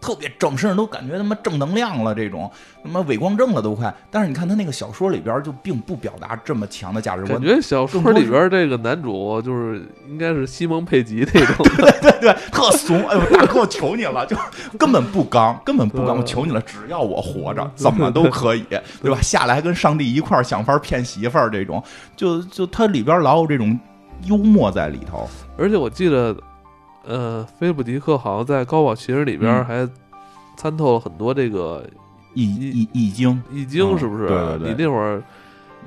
特别正，甚至都感觉他妈正能量了，这种他妈伪光正了都快。但是你看他那个小说里边就并不表达这么强的价值观。感觉小说里边这个男主就是应该是西蒙佩吉那种，对对对，特怂。哎呦，大哥，我求你了，就根本不刚，根本不刚。我求你了，只要我活着，怎么都可以，对吧？下来跟上帝一块想法骗媳妇儿这种，就就他里边老有这种幽默在里头。而且我记得。呃，菲利普迪克好像在《高保奇人》里边还参透了很多这个易易易经，易经是不是？对对对。你那会儿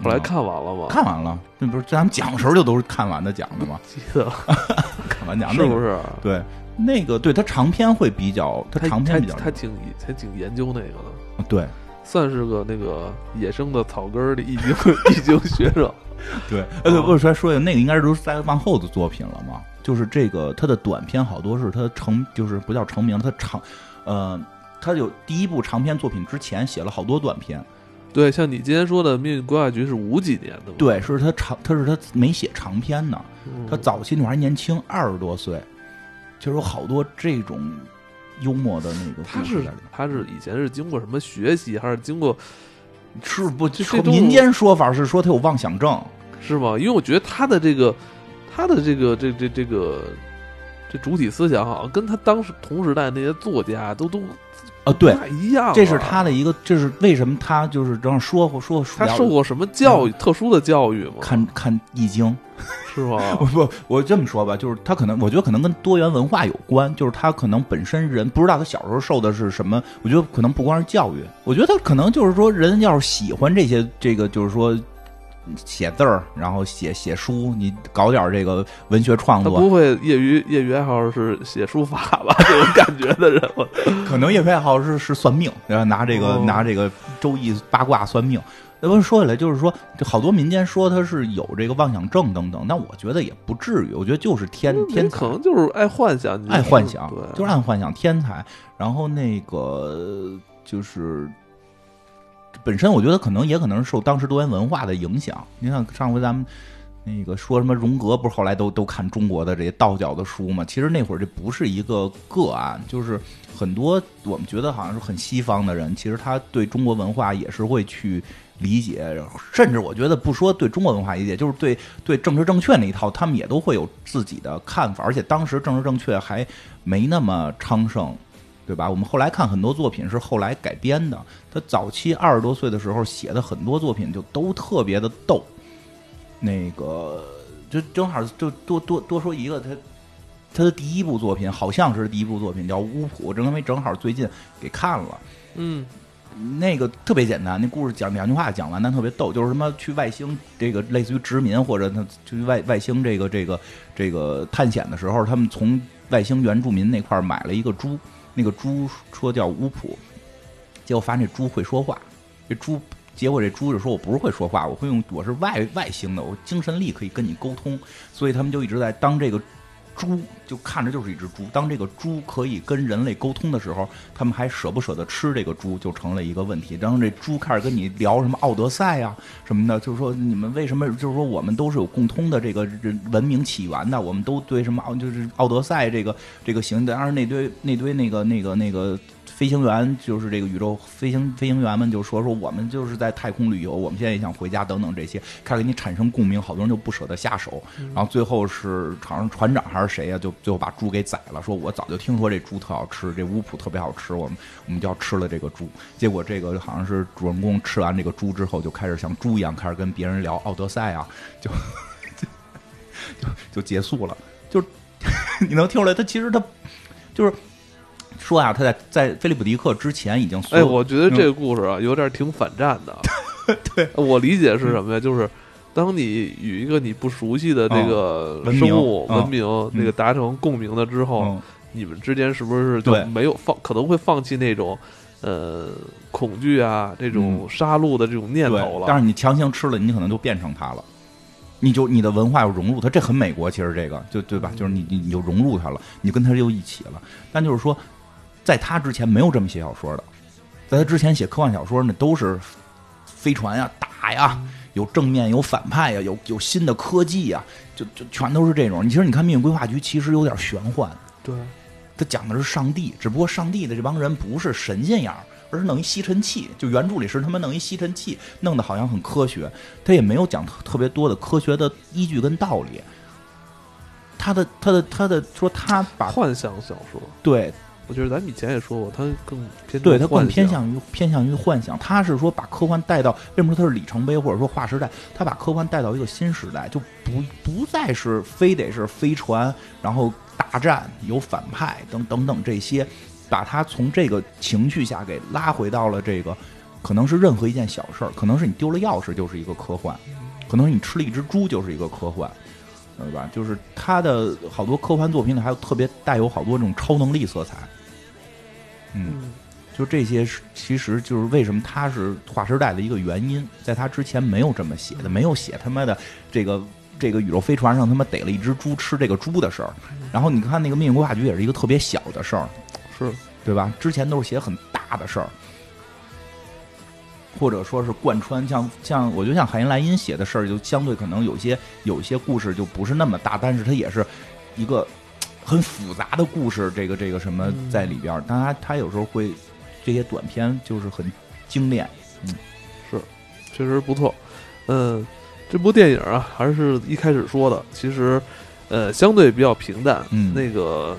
后来看完了吗？看完了，那不是咱们讲的时候就都是看完的讲的吗？记得 看完？讲的是不是？对，那个对他长篇会比较，他长篇比较，他挺他挺研究那个的，对，算是个那个野生的草根的易经 易经学者。对，哎，对，我说说一下，那个应该是在往后的作品了嘛？就是这个他的短篇好多是他成，就是不叫成名，他长，呃，他有第一部长篇作品之前写了好多短篇。对，像你今天说的《命运规划局》是五几年的，对，是他长，他是他没写长篇呢。他早期那会儿还年轻，二十多岁，就有好多这种幽默的那个。他是他是以前是经过什么学习，还是经过？是不？这民间说法是说他有妄想症，是吗？因为我觉得他的这个，他的这个，这这这个，这主体思想好像跟他当时同时代那些作家都都。啊，对，一样。这是他的一个，这是为什么他就是这样说说。他受过什么教育？特殊的教育吗？看看易经，是吗？不，我这么说吧，就是他可能，我觉得可能跟多元文化有关。就是他可能本身人不知道他小时候受的是什么。我觉得可能不光是教育，我觉得他可能就是说，人要是喜欢这些，这个就是说。写字儿，然后写写书，你搞点这个文学创作。他不会业余业余爱好是写书法吧？这种感觉的人，可能业余爱好是是算命，然后拿这个拿这个周易八卦算命。那不说起来，就是说，这好多民间说他是有这个妄想症等等，那我觉得也不至于。我觉得就是天天才，可能就是爱幻想，爱幻想，就是爱幻想，天才。然后那个就是。本身我觉得可能也可能是受当时多元文化的影响。你看上回咱们那个说什么荣格，不是后来都都看中国的这些道教的书嘛？其实那会儿这不是一个个案，就是很多我们觉得好像是很西方的人，其实他对中国文化也是会去理解，甚至我觉得不说对中国文化理解，就是对对政治正确那一套，他们也都会有自己的看法。而且当时政治正确还没那么昌盛。对吧？我们后来看很多作品是后来改编的。他早期二十多岁的时候写的很多作品就都特别的逗。那个就正好就多多多说一个，他他的第一部作品好像是第一部作品叫《巫谱》，正因为正好最近给看了。嗯，那个特别简单，那故事讲两句话讲完，但特别逗，就是什么去外星这个类似于殖民或者他去外外星这个这个这个探险的时候，他们从外星原住民那块买了一个猪。那个猪说叫乌普，结果发现这猪会说话。这猪，结果这猪就说：“我不是会说话，我会用，我是外外星的，我精神力可以跟你沟通。”所以他们就一直在当这个。猪就看着就是一只猪，当这个猪可以跟人类沟通的时候，他们还舍不舍得吃这个猪，就成了一个问题。然后这猪开始跟你聊什么奥德赛呀什么的，就是说你们为什么，就是说我们都是有共通的这个文明起源的，我们都对什么奥就是奥德赛这个这个行，当然那堆那堆那个那个那个。飞行员就是这个宇宙飞行飞行员们就说说我们就是在太空旅游，我们现在也想回家等等这些，开始给你产生共鸣，好多人就不舍得下手，然后最后是好像船长还是谁呀，就最后把猪给宰了，说我早就听说这猪特好吃，这乌普特别好吃，我们我们就要吃了这个猪。结果这个好像是主人公吃完这个猪之后，就开始像猪一样开始跟别人聊奥德赛啊，就 就就结束了。就 你能听出来，他其实他就是。说啊，他在在菲利普迪克之前已经哎，我觉得这个故事啊有点挺反战的。对我理解是什么呀？就是当你与一个你不熟悉的这个生物文明那个达成共鸣了之后，你们之间是不是就没有放可能会放弃那种呃恐惧啊这种杀戮的这种念头了？但是你强行吃了，你可能就变成它了，你就你的文化要融入它，这很美国。其实这个就对吧？就是你你你就融入它了，你跟它又一起了。但就是说。在他之前没有这么写小说的，在他之前写科幻小说那都是飞船呀、打呀，有正面有反派呀，有有新的科技呀，就就全都是这种。你其实你看《命运规划局》，其实有点玄幻。对，他讲的是上帝，只不过上帝的这帮人不是神仙样，而是弄一吸尘器。就原著里是他们弄一吸尘器，弄得好像很科学。他也没有讲特别多的科学的依据跟道理。他的他的他的说他把幻想小说对。我觉得咱们以前也说过，他更偏对他更偏向于偏向于幻想。他是说把科幻带到，为什么说它是里程碑或者说划时代？他把科幻带到一个新时代，就不不再是非得是飞船，然后大战有反派等等等这些，把他从这个情绪下给拉回到了这个，可能是任何一件小事儿，可能是你丢了钥匙就是一个科幻，可能你吃了一只猪就是一个科幻。对吧？就是他的好多科幻作品里还有特别带有好多这种超能力色彩。嗯，就这些是，其实就是为什么他是划时代的一个原因，在他之前没有这么写的，没有写他妈的这个这个宇宙飞船上他妈逮了一只猪吃这个猪的事儿。然后你看那个《命运规划局》也是一个特别小的事儿，是对吧？之前都是写很大的事儿。或者说是贯穿，像像我觉得像海因莱因写的事儿，就相对可能有些有些故事就不是那么大，但是它也是一个很复杂的故事，这个这个什么在里边儿。但他他有时候会这些短片就是很精炼，嗯，是确实不错。嗯，这部电影啊，还是一开始说的，其实呃相对比较平淡，嗯，那个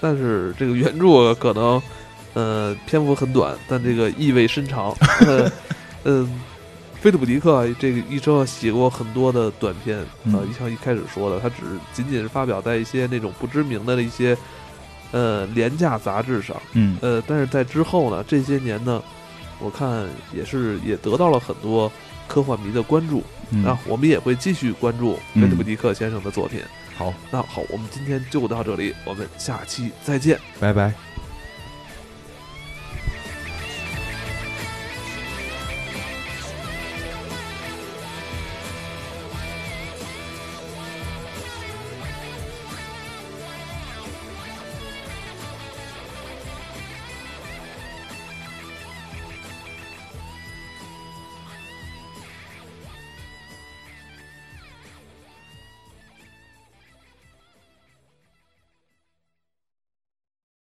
但是这个原著可能。呃，篇幅很短，但这个意味深长。嗯，菲利普·迪克这个一生写过很多的短片啊，像一开始说的，他只仅仅是发表在一些那种不知名的一些呃廉价杂志上。嗯，呃，但是在之后呢，这些年呢，我看也是也得到了很多科幻迷的关注。那，我们也会继续关注菲利普·迪克先生的作品。好，那好，我们今天就到这里，我们下期再见，拜拜。